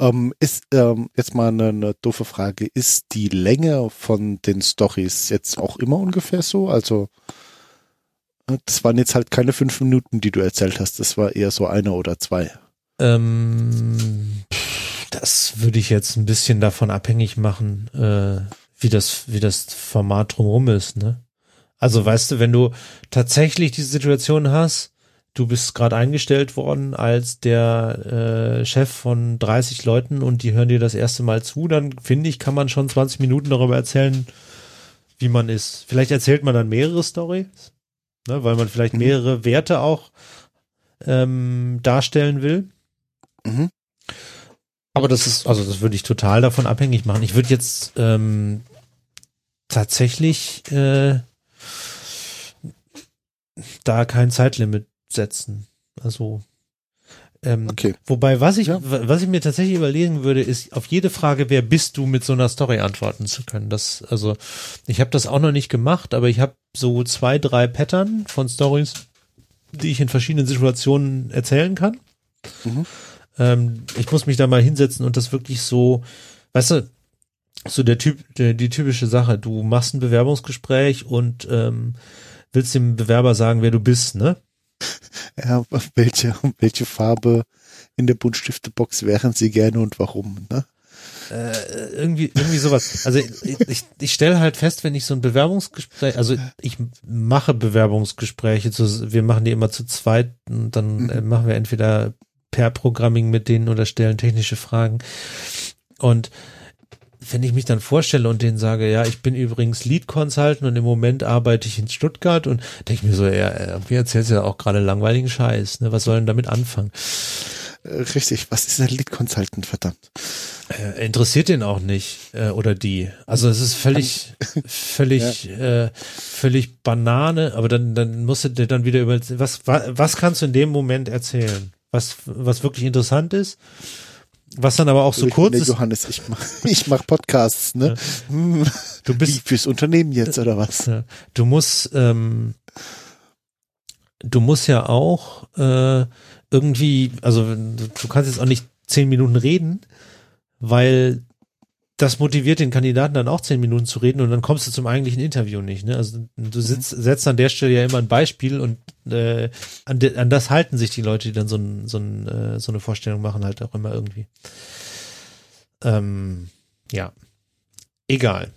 Ähm, ist ähm, jetzt mal eine, eine doofe Frage: Ist die Länge von den Stories jetzt auch immer ungefähr so? Also äh, das waren jetzt halt keine fünf Minuten, die du erzählt hast. Das war eher so eine oder zwei. Ähm, das würde ich jetzt ein bisschen davon abhängig machen, äh, wie das wie das Format drumherum ist, ne? Also weißt du, wenn du tatsächlich diese Situation hast, du bist gerade eingestellt worden als der äh, Chef von 30 Leuten und die hören dir das erste Mal zu, dann finde ich, kann man schon 20 Minuten darüber erzählen, wie man ist. Vielleicht erzählt man dann mehrere Stories, ne, weil man vielleicht mhm. mehrere Werte auch ähm, darstellen will. Mhm. Aber das ist, also das würde ich total davon abhängig machen. Ich würde jetzt ähm, tatsächlich äh, da kein Zeitlimit setzen. Also ähm, okay. Wobei, was ich, ja. was ich mir tatsächlich überlegen würde, ist auf jede Frage, wer bist du, mit so einer Story antworten zu können. Das, also, ich habe das auch noch nicht gemacht, aber ich habe so zwei, drei Pattern von Stories, die ich in verschiedenen Situationen erzählen kann. Mhm. Ähm, ich muss mich da mal hinsetzen und das wirklich so, weißt du, so der Typ, der, die typische Sache, du machst ein Bewerbungsgespräch und ähm, willst dem Bewerber sagen, wer du bist, ne? Ja, *laughs* welche, welche Farbe in der Buntstiftebox wären sie gerne und warum, ne? Äh, irgendwie, irgendwie sowas. Also ich, ich, ich stelle halt fest, wenn ich so ein Bewerbungsgespräch, also ich mache Bewerbungsgespräche, zu, wir machen die immer zu zweit und dann mhm. Äh, machen wir entweder per Programming mit denen oder stellen technische Fragen. Und wenn ich mich dann vorstelle und denen sage, ja, ich bin übrigens Lead Consultant und im Moment arbeite ich in Stuttgart und denke mir so, ja, mir erzählst du ja auch gerade langweiligen Scheiß, ne? Was soll denn damit anfangen? Äh, richtig, was ist ein Lead Consultant, verdammt? Äh, interessiert den auch nicht, äh, oder die. Also es ist völlig, völlig, ja. äh, völlig Banane, aber dann, dann musst du dir dann wieder über, was, was, was kannst du in dem Moment erzählen? Was, was wirklich interessant ist? Was dann aber auch so ich kurz ist. Johannes, ich mach, *laughs* ich mach Podcasts, ne? Ja. Du bist Wie fürs Unternehmen jetzt oder was? Ja. Du musst, ähm, du musst ja auch äh, irgendwie, also du, du kannst jetzt auch nicht zehn Minuten reden, weil das motiviert den Kandidaten dann auch zehn Minuten zu reden und dann kommst du zum eigentlichen Interview nicht. Ne? Also du sitzt, setzt an der Stelle ja immer ein Beispiel und äh, an, de, an das halten sich die Leute, die dann so, ein, so, ein, äh, so eine Vorstellung machen, halt auch immer irgendwie. Ähm, ja, egal.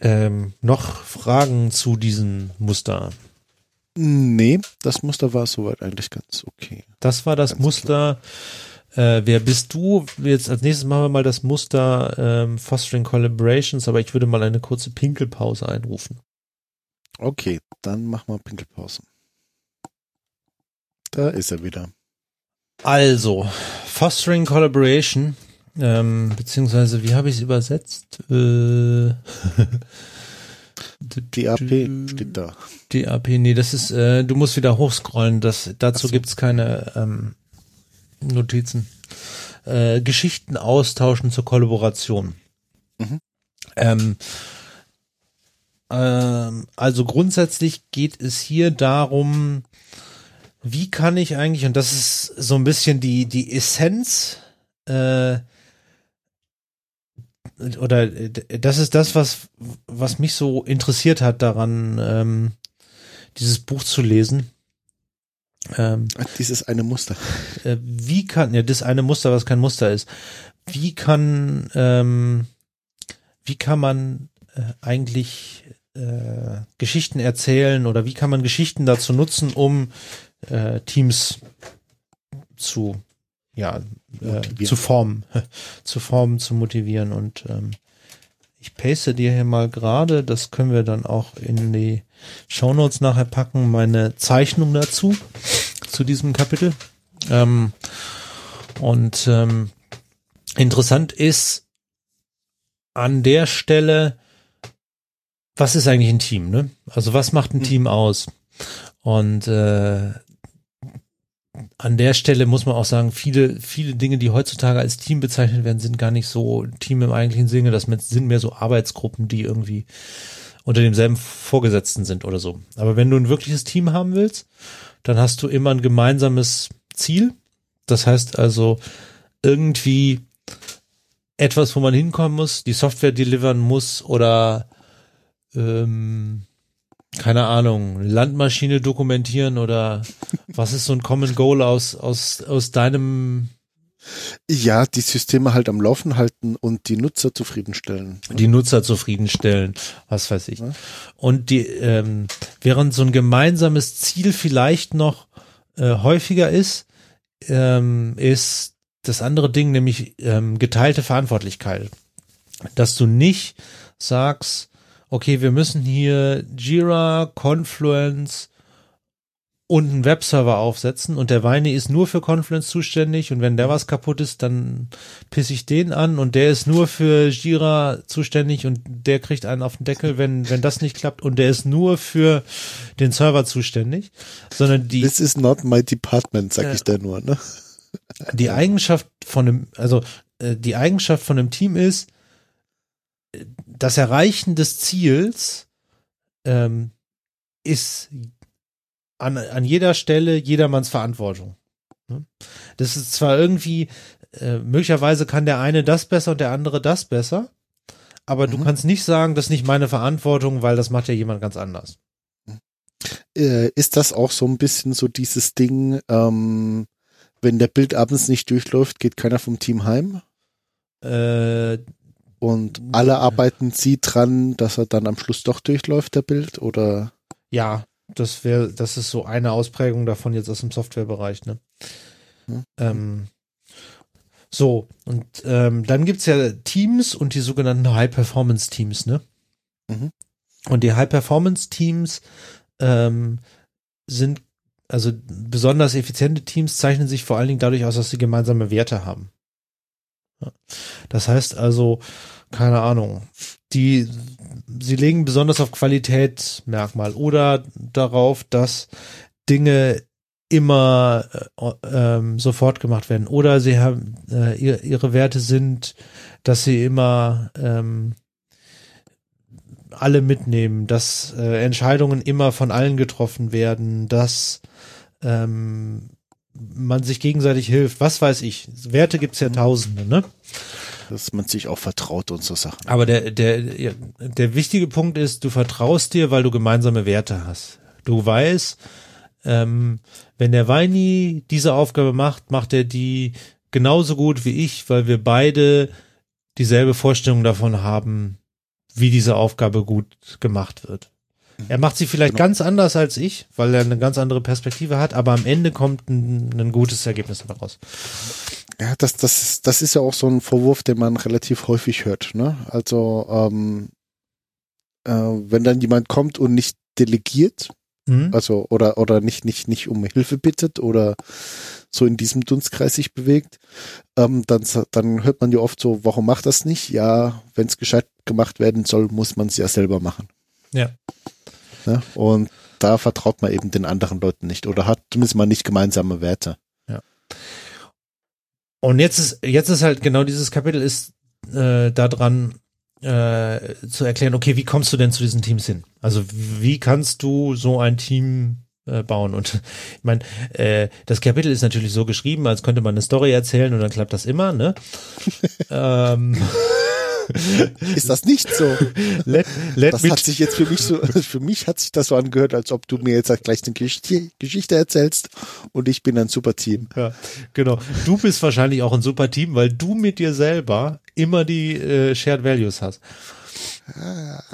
Ähm, noch Fragen zu diesem Muster? Nee, das Muster war soweit eigentlich ganz okay. Das war das ganz Muster. Klar äh, wer bist du? Jetzt als nächstes machen wir mal das Muster ähm, Fostering Collaborations, aber ich würde mal eine kurze Pinkelpause einrufen. Okay, dann machen wir Pinkelpause. Da ist er wieder. Also, Fostering Collaboration, ähm, beziehungsweise wie habe ich es übersetzt? Äh, *laughs* DAP steht da. DAP, nee, das ist, äh, du musst wieder hochscrollen, das, dazu so. gibt's keine ähm, Notizen. Äh, Geschichten austauschen zur Kollaboration. Mhm. Ähm, ähm, also grundsätzlich geht es hier darum, wie kann ich eigentlich, und das ist so ein bisschen die, die Essenz, äh, oder das ist das, was, was mich so interessiert hat daran, ähm, dieses Buch zu lesen. Ähm, Dieses eine Muster. Äh, wie kann, ja, das eine Muster, was kein Muster ist. Wie kann, ähm, wie kann man äh, eigentlich äh, Geschichten erzählen oder wie kann man Geschichten dazu nutzen, um äh, Teams zu ja äh, zu formen, *laughs* zu formen, zu motivieren und ähm, ich paste dir hier mal gerade, das können wir dann auch in die Shownotes nachher packen, meine Zeichnung dazu, zu diesem Kapitel. Ähm, und ähm, interessant ist an der Stelle, was ist eigentlich ein Team, ne? Also was macht ein mhm. Team aus? Und äh, an der Stelle muss man auch sagen, viele, viele Dinge, die heutzutage als Team bezeichnet werden, sind gar nicht so Team im eigentlichen Sinne. Das sind mehr so Arbeitsgruppen, die irgendwie unter demselben Vorgesetzten sind oder so. Aber wenn du ein wirkliches Team haben willst, dann hast du immer ein gemeinsames Ziel. Das heißt also irgendwie etwas, wo man hinkommen muss, die Software delivern muss oder ähm, keine Ahnung, Landmaschine dokumentieren oder was ist so ein Common Goal aus, aus, aus deinem ja, die Systeme halt am Laufen halten und die Nutzer zufriedenstellen. Die Nutzer zufriedenstellen, was weiß ich. Und die, ähm, während so ein gemeinsames Ziel vielleicht noch äh, häufiger ist, ähm, ist das andere Ding nämlich ähm, geteilte Verantwortlichkeit. Dass du nicht sagst, okay, wir müssen hier Jira, Confluence und einen Webserver aufsetzen. Und der Weini ist nur für Confluence zuständig. Und wenn der was kaputt ist, dann pisse ich den an. Und der ist nur für Jira zuständig. Und der kriegt einen auf den Deckel, wenn, wenn das nicht klappt. Und der ist nur für den Server zuständig, sondern die. This is not my department, sag äh, ich da nur, ne? *laughs* Die Eigenschaft von einem, also äh, die Eigenschaft von einem Team ist, das Erreichen des Ziels ähm, ist an, an jeder Stelle jedermanns Verantwortung. Ne? Das ist zwar irgendwie, äh, möglicherweise kann der eine das besser und der andere das besser, aber mhm. du kannst nicht sagen, das ist nicht meine Verantwortung, weil das macht ja jemand ganz anders. Äh, ist das auch so ein bisschen so dieses Ding, ähm, wenn der Bild abends nicht durchläuft, geht keiner vom Team heim? Äh, und alle arbeiten sie dran, dass er dann am Schluss doch durchläuft, der Bild, oder? Ja, das wäre, das ist so eine Ausprägung davon jetzt aus dem Softwarebereich, ne? Hm. Ähm, so, und ähm, dann gibt's ja Teams und die sogenannten High-Performance-Teams, ne? Mhm. Und die High-Performance-Teams ähm, sind, also besonders effiziente Teams zeichnen sich vor allen Dingen dadurch aus, dass sie gemeinsame Werte haben. Das heißt also, keine Ahnung, die, sie legen besonders auf Qualitätsmerkmal oder darauf, dass Dinge immer äh, ähm, sofort gemacht werden oder sie haben äh, ihre, ihre Werte sind, dass sie immer ähm, alle mitnehmen, dass äh, Entscheidungen immer von allen getroffen werden, dass ähm, man sich gegenseitig hilft, was weiß ich. Werte gibt's ja tausende, ne? Dass man sich auch vertraut und so Sachen. Aber der, der, der wichtige Punkt ist, du vertraust dir, weil du gemeinsame Werte hast. Du weißt, ähm, wenn der Weini diese Aufgabe macht, macht er die genauso gut wie ich, weil wir beide dieselbe Vorstellung davon haben, wie diese Aufgabe gut gemacht wird. Er macht sie vielleicht genau. ganz anders als ich, weil er eine ganz andere Perspektive hat, aber am Ende kommt ein, ein gutes Ergebnis dabei raus. Ja, das, das, das ist ja auch so ein Vorwurf, den man relativ häufig hört. Ne? Also ähm, äh, wenn dann jemand kommt und nicht delegiert, mhm. also oder oder nicht nicht nicht um Hilfe bittet oder so in diesem Dunstkreis sich bewegt, ähm, dann dann hört man ja oft so, warum macht das nicht? Ja, wenn es gescheit gemacht werden soll, muss man es ja selber machen. Ja. Ne? Und da vertraut man eben den anderen Leuten nicht oder hat zumindest mal nicht gemeinsame Werte. Ja. Und jetzt ist, jetzt ist halt genau dieses Kapitel ist äh, daran äh, zu erklären, okay, wie kommst du denn zu diesen Teams hin? Also wie kannst du so ein Team äh, bauen? Und *laughs* ich meine, äh, das Kapitel ist natürlich so geschrieben, als könnte man eine Story erzählen und dann klappt das immer, ne? *laughs* ähm, *laughs* ist das nicht so? Let, let das hat sich jetzt für mich so, *laughs* für mich hat sich das so angehört, als ob du mir jetzt gleich eine Geschichte erzählst und ich bin ein super Team. Ja, genau. Du bist wahrscheinlich auch ein super Team, weil du mit dir selber immer die äh, Shared Values hast.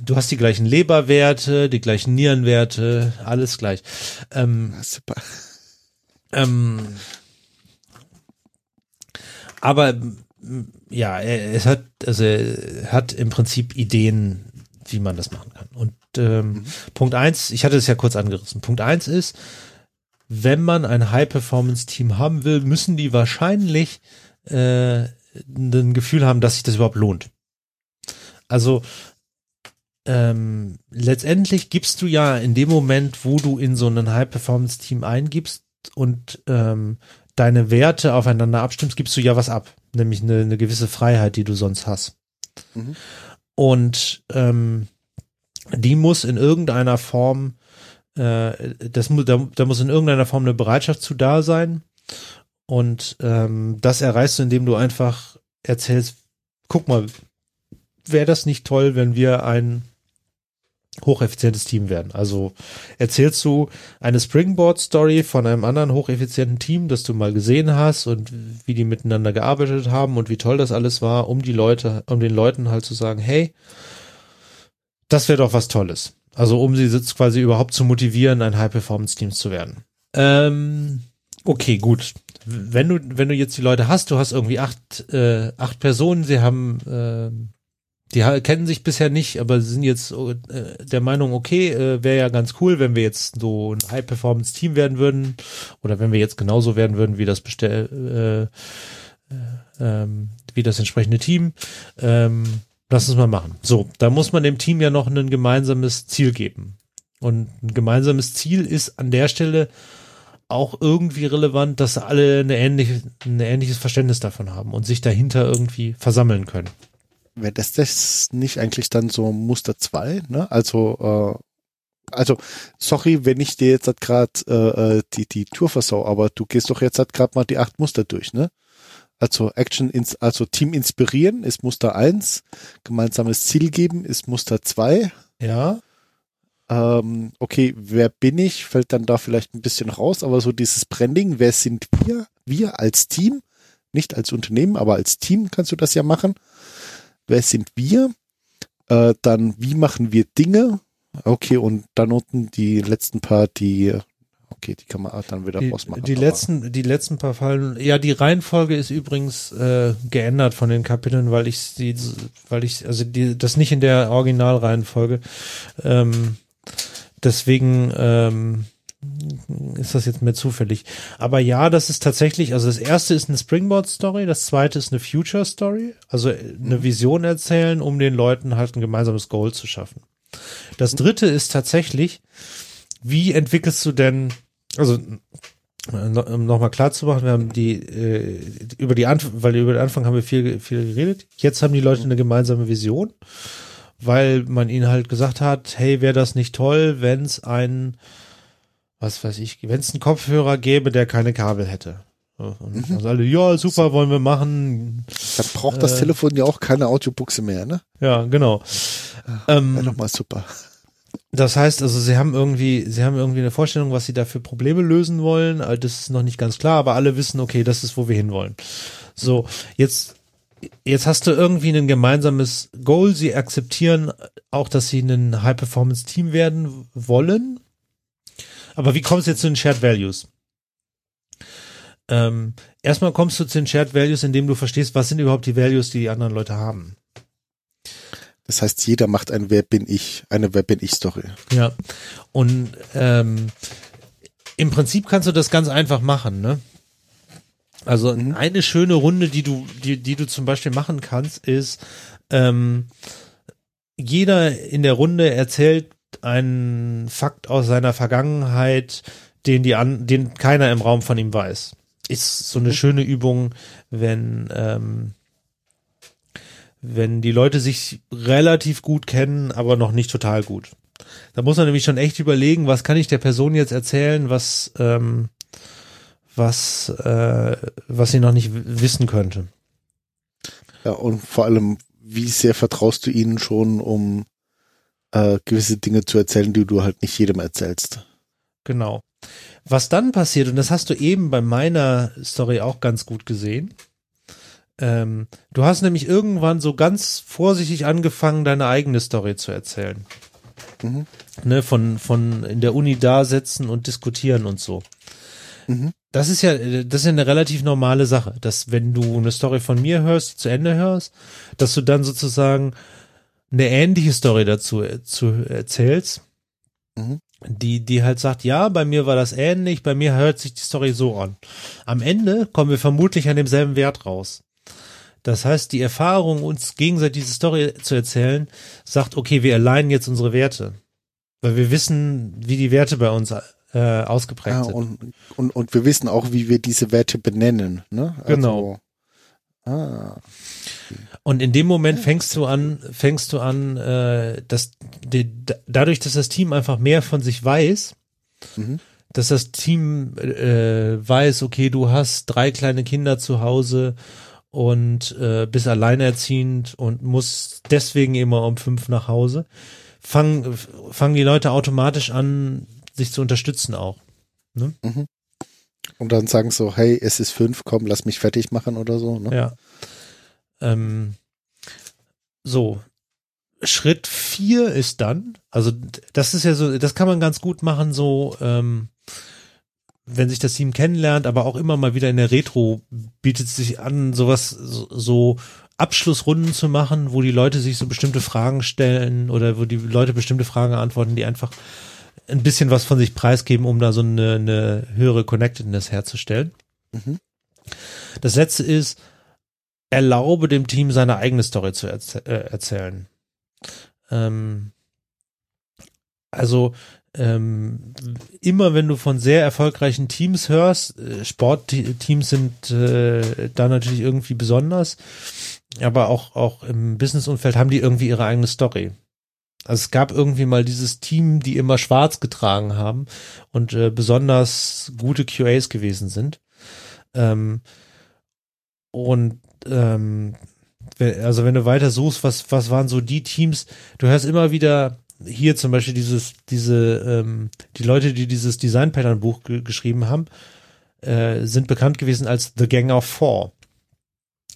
Du hast die gleichen Leberwerte, die gleichen Nierenwerte, alles gleich. Ähm, super. Ähm, aber ja, es hat, also er hat im Prinzip Ideen, wie man das machen kann. Und ähm, mhm. Punkt eins, ich hatte es ja kurz angerissen. Punkt eins ist, wenn man ein High-Performance-Team haben will, müssen die wahrscheinlich äh, ein Gefühl haben, dass sich das überhaupt lohnt. Also ähm, letztendlich gibst du ja in dem Moment, wo du in so ein High-Performance-Team eingibst und ähm, deine Werte aufeinander abstimmst, gibst du ja was ab, nämlich eine, eine gewisse Freiheit, die du sonst hast. Mhm. Und ähm, die muss in irgendeiner Form, äh, das muss, da, da muss in irgendeiner Form eine Bereitschaft zu da sein. Und ähm, das erreichst du, indem du einfach erzählst, guck mal, wäre das nicht toll, wenn wir ein hocheffizientes Team werden. Also erzählst du eine Springboard-Story von einem anderen hocheffizienten Team, das du mal gesehen hast und wie die miteinander gearbeitet haben und wie toll das alles war, um die Leute, um den Leuten halt zu sagen, hey, das wäre doch was Tolles. Also um sie jetzt quasi überhaupt zu motivieren, ein High-Performance-Team zu werden. Ähm, okay, gut. Wenn du, wenn du jetzt die Leute hast, du hast irgendwie acht, äh, acht Personen, sie haben äh, die kennen sich bisher nicht, aber sind jetzt äh, der Meinung, okay, äh, wäre ja ganz cool, wenn wir jetzt so ein High-Performance-Team werden würden oder wenn wir jetzt genauso werden würden wie das bestell, äh, äh, ähm, wie das entsprechende Team. Ähm, lass uns mal machen. So, da muss man dem Team ja noch ein gemeinsames Ziel geben. Und ein gemeinsames Ziel ist an der Stelle auch irgendwie relevant, dass alle eine ähnliche, ein ähnliches Verständnis davon haben und sich dahinter irgendwie versammeln können wäre das, das nicht eigentlich dann so Muster 2, ne? Also, äh, also, sorry, wenn ich dir jetzt gerade äh, äh, die, die Tour versau, aber du gehst doch jetzt halt gerade mal die acht Muster durch, ne? Also Action, ins, also Team inspirieren ist Muster 1, gemeinsames Ziel geben ist Muster 2. Ja. Ähm, okay, wer bin ich, fällt dann da vielleicht ein bisschen raus, aber so dieses Branding, wer sind wir? Wir als Team, nicht als Unternehmen, aber als Team kannst du das ja machen wer sind wir? Äh, dann, wie machen wir Dinge? Okay, und dann unten die letzten paar, die, okay, die kann man dann wieder die, rausmachen. Die letzten, die letzten paar Fallen, ja, die Reihenfolge ist übrigens äh, geändert von den Kapiteln, weil ich die, weil ich, also die, das nicht in der Originalreihenfolge. Ähm, deswegen, ähm, ist das jetzt mehr zufällig. Aber ja, das ist tatsächlich, also das erste ist eine Springboard-Story, das zweite ist eine Future-Story, also eine mhm. Vision erzählen, um den Leuten halt ein gemeinsames Goal zu schaffen. Das dritte ist tatsächlich, wie entwickelst du denn, also um nochmal klar zu machen, wir haben die äh, über die Anf weil über den Anfang haben wir viel viel geredet. Jetzt haben die Leute eine gemeinsame Vision, weil man ihnen halt gesagt hat, hey, wäre das nicht toll, wenn es ein was weiß ich, wenn es einen Kopfhörer gäbe, der keine Kabel hätte. Und mhm. alle, ja, super, wollen wir machen. Dann braucht äh, das Telefon ja auch keine Audiobuchse mehr, ne? Ja, genau. Ja, ähm, nochmal super. Das heißt, also sie haben irgendwie, sie haben irgendwie eine Vorstellung, was sie da für Probleme lösen wollen. Das ist noch nicht ganz klar, aber alle wissen, okay, das ist, wo wir hinwollen. So, jetzt, jetzt hast du irgendwie ein gemeinsames Goal. Sie akzeptieren auch, dass sie ein High-Performance-Team werden wollen aber wie kommst du jetzt zu den Shared Values? Ähm, erstmal kommst du zu den Shared Values, indem du verstehst, was sind überhaupt die Values, die die anderen Leute haben. Das heißt, jeder macht ein Wer bin ich, eine Wer bin ich Story. Ja. Und ähm, im Prinzip kannst du das ganz einfach machen, ne? Also mhm. eine schöne Runde, die du, die, die du zum Beispiel machen kannst, ist, ähm, jeder in der Runde erzählt ein Fakt aus seiner Vergangenheit, den die an, den keiner im Raum von ihm weiß. Ist so eine mhm. schöne Übung, wenn ähm, wenn die Leute sich relativ gut kennen, aber noch nicht total gut. Da muss man nämlich schon echt überlegen, was kann ich der Person jetzt erzählen, was ähm, was äh, was sie noch nicht wissen könnte. Ja, und vor allem, wie sehr vertraust du ihnen schon, um äh, gewisse Dinge zu erzählen, die du halt nicht jedem erzählst. Genau. Was dann passiert, und das hast du eben bei meiner Story auch ganz gut gesehen, Ähm, du hast nämlich irgendwann so ganz vorsichtig angefangen, deine eigene Story zu erzählen. Mhm. Ne, von, von in der Uni da sitzen und diskutieren und so. Mhm. Das ist ja, das ist ja eine relativ normale Sache, dass wenn du eine Story von mir hörst, zu Ende hörst, dass du dann sozusagen eine ähnliche Story dazu äh, zu erzählst, Mhm. die, die halt sagt, ja, bei mir war das ähnlich, bei mir hört sich die Story so an. Am Ende kommen wir vermutlich an demselben Wert raus. Das heißt, die Erfahrung, uns gegenseitig diese Story zu erzählen, sagt, okay, wir alignen jetzt unsere Werte. Weil wir wissen, wie die Werte bei uns äh, ausgeprägt Ja, sind. und, und, und wir wissen auch, wie wir diese Werte benennen. Ne? Genau. Also, ah, Und in dem Moment fängst du an, fängst du an, äh, dass die, da- dadurch, dass das Team einfach mehr von sich weiß, Mhm. dass das Team äh, weiß, okay, du hast drei kleine Kinder zu Hause und äh, bist alleinerziehend und musst deswegen immer um fünf nach Hause, fangen fangen die Leute automatisch an, sich zu unterstützen auch. Und dann sagen so, hey, es ist fünf, komm, lass mich fertig machen oder so. Ne? Ja. Ähm, so. Schritt vier ist dann, also das ist ja so, das kann man ganz gut machen, so, ähm, wenn sich das Team kennenlernt, aber auch immer mal wieder in der Retro bietet es sich an, sowas, so, so Abschlussrunden zu machen, wo die Leute sich so bestimmte Fragen stellen oder wo die Leute bestimmte Fragen antworten, die einfach ein bisschen was von sich preisgeben, um da so eine, eine höhere Connectedness herzustellen. Mhm. Das letzte ist, erlaube dem Team seine eigene Story zu erz äh, erzählen. Ähm, also ähm, immer wenn du von sehr erfolgreichen Teams hörst, äh, Sportteams sind äh, da natürlich irgendwie besonders, aber auch auch im Businessumfeld haben die irgendwie ihre eigene Story. Also es gab irgendwie mal dieses Team, die immer schwarz getragen haben und äh, besonders gute QAs gewesen sind. Ähm, und ähm, also wenn du weiter suchst, was, was waren so die Teams, du hörst immer wieder hier zum Beispiel dieses, diese, ähm, die Leute, die dieses Design Pattern Buch ge geschrieben haben, äh, sind bekannt gewesen als The Gang of Four.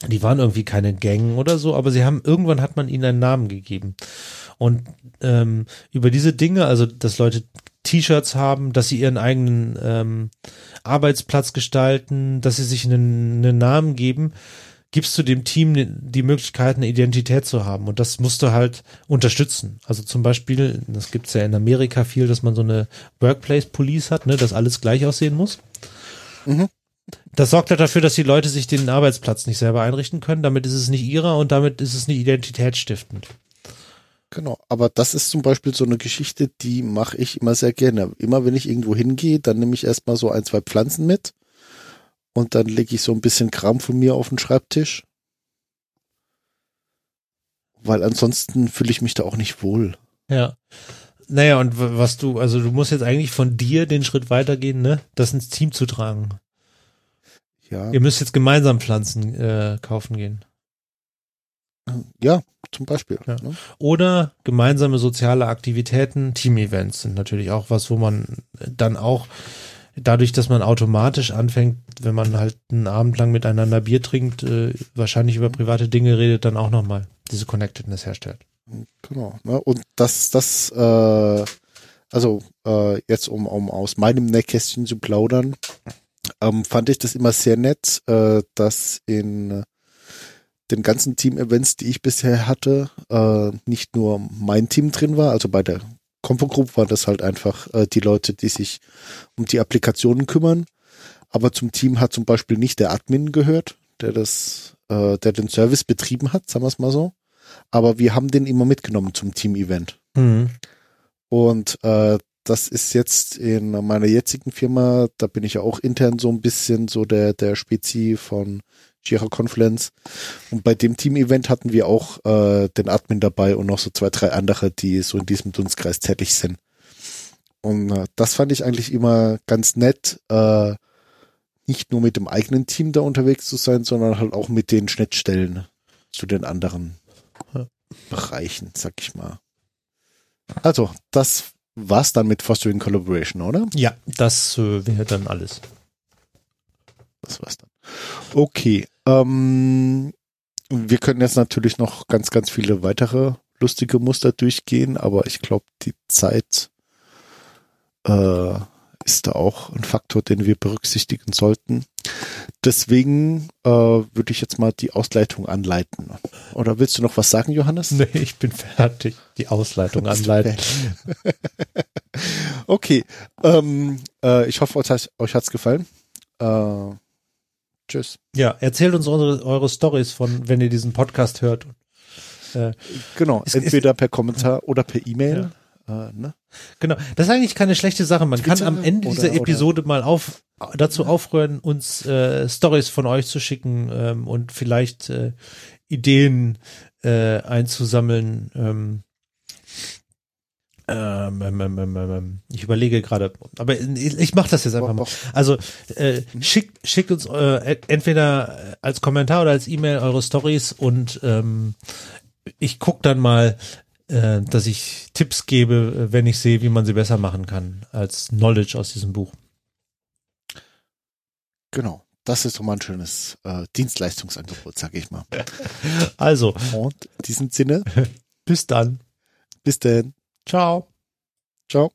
Die waren irgendwie keine Gang oder so, aber sie haben, irgendwann hat man ihnen einen Namen gegeben. Und ähm, über diese Dinge, also dass Leute T-Shirts haben, dass sie ihren eigenen ähm, Arbeitsplatz gestalten, dass sie sich einen, einen Namen geben, gibst du dem Team die Möglichkeit, eine Identität zu haben. Und das musst du halt unterstützen. Also zum Beispiel, das gibt's ja in Amerika viel, dass man so eine Workplace Police hat, ne, dass alles gleich aussehen muss. Mhm. Das sorgt halt dafür, dass die Leute sich den Arbeitsplatz nicht selber einrichten können. Damit ist es nicht ihrer und damit ist es nicht identitätsstiftend. Genau, aber das ist zum Beispiel so eine Geschichte, die mache ich immer sehr gerne. Immer wenn ich irgendwo hingehe, dann nehme ich erstmal so ein, zwei Pflanzen mit und dann lege ich so ein bisschen Kram von mir auf den Schreibtisch. Weil ansonsten fühle ich mich da auch nicht wohl. Ja. Naja, und was du, also du musst jetzt eigentlich von dir den Schritt weitergehen, ne? Das ins Team zu tragen. Ja, Ihr müsst jetzt gemeinsam Pflanzen äh, kaufen gehen. ja zum Beispiel. Ja. Ne? Oder gemeinsame soziale Aktivitäten, Team-Events sind natürlich auch was, wo man dann auch dadurch, dass man automatisch anfängt, wenn man halt einen Abend lang miteinander Bier trinkt, äh, wahrscheinlich über private Dinge redet, dann auch nochmal diese Connectedness herstellt. Genau. Ne? Und das, das, äh, also äh, jetzt um, um aus meinem Nähkästchen zu plaudern, ähm, fand ich das immer sehr nett, äh, dass in äh, den ganzen Team-Events, die ich bisher hatte, äh, nicht nur mein Team drin war, also bei der Compo Group waren das halt einfach äh, die Leute, die sich um die Applikationen kümmern. Aber zum Team hat zum Beispiel nicht der Admin gehört, der das, äh, der den Service betrieben hat, sagen wir es mal so. Aber wir haben den immer mitgenommen zum Team-Event. Mhm. Und äh, das ist jetzt in meiner jetzigen Firma, da bin ich ja auch intern so ein bisschen so der, der Spezi von Jira Confluence. Und bei dem Team-Event hatten wir auch äh, den Admin dabei und noch so zwei, drei andere, die so in diesem Dunstkreis tätig sind. Und äh, das fand ich eigentlich immer ganz nett, äh, nicht nur mit dem eigenen Team da unterwegs zu sein, sondern halt auch mit den Schnittstellen zu den anderen Ja. Bereichen, sag ich mal. Also, das war's dann mit Fostering Collaboration, oder? Ja, das äh, wäre dann alles. Das war's dann. Okay. Ähm, wir können jetzt natürlich noch ganz, ganz viele weitere lustige Muster durchgehen, aber ich glaube, die Zeit äh, ist da auch ein Faktor, den wir berücksichtigen sollten. Deswegen äh, würde ich jetzt mal die Ausleitung anleiten. Oder willst du noch was sagen, Johannes? Nee, ich bin fertig. Die Ausleitung *laughs* anleiten. *laughs* okay. Ähm, äh, ich hoffe, euch, euch hat's gefallen. Äh, tschüss. Ja, erzählt uns eure, eure Stories von, wenn ihr diesen Podcast hört. Äh, genau, ist, entweder ist, per Kommentar oder per E-Mail. Ja. Äh, ne? Genau, das ist eigentlich keine schlechte Sache. Man Twitter kann am Ende oder, dieser Episode oder? mal auf, dazu aufrühren, uns äh, Stories von euch zu schicken ähm, und vielleicht äh, Ideen äh, einzusammeln. Ähm, ähm, ähm, ähm, ähm, ähm ich überlege gerade, aber ich, mache das jetzt einfach mal. Also äh, schickt, schickt uns äh, entweder als Kommentar oder als E-Mail eure Stories und ähm, ich guck dann mal, äh, dass ich Tipps gebe, wenn ich sehe, wie man sie besser machen kann, als Knowledge aus diesem Buch. Genau. Das ist doch mal ein schönes äh, Dienstleistungsangebot, sag ich mal. *laughs* Also. Und in diesem Sinne. *laughs* Bis dann. Bis dann. Ciao. Ciao.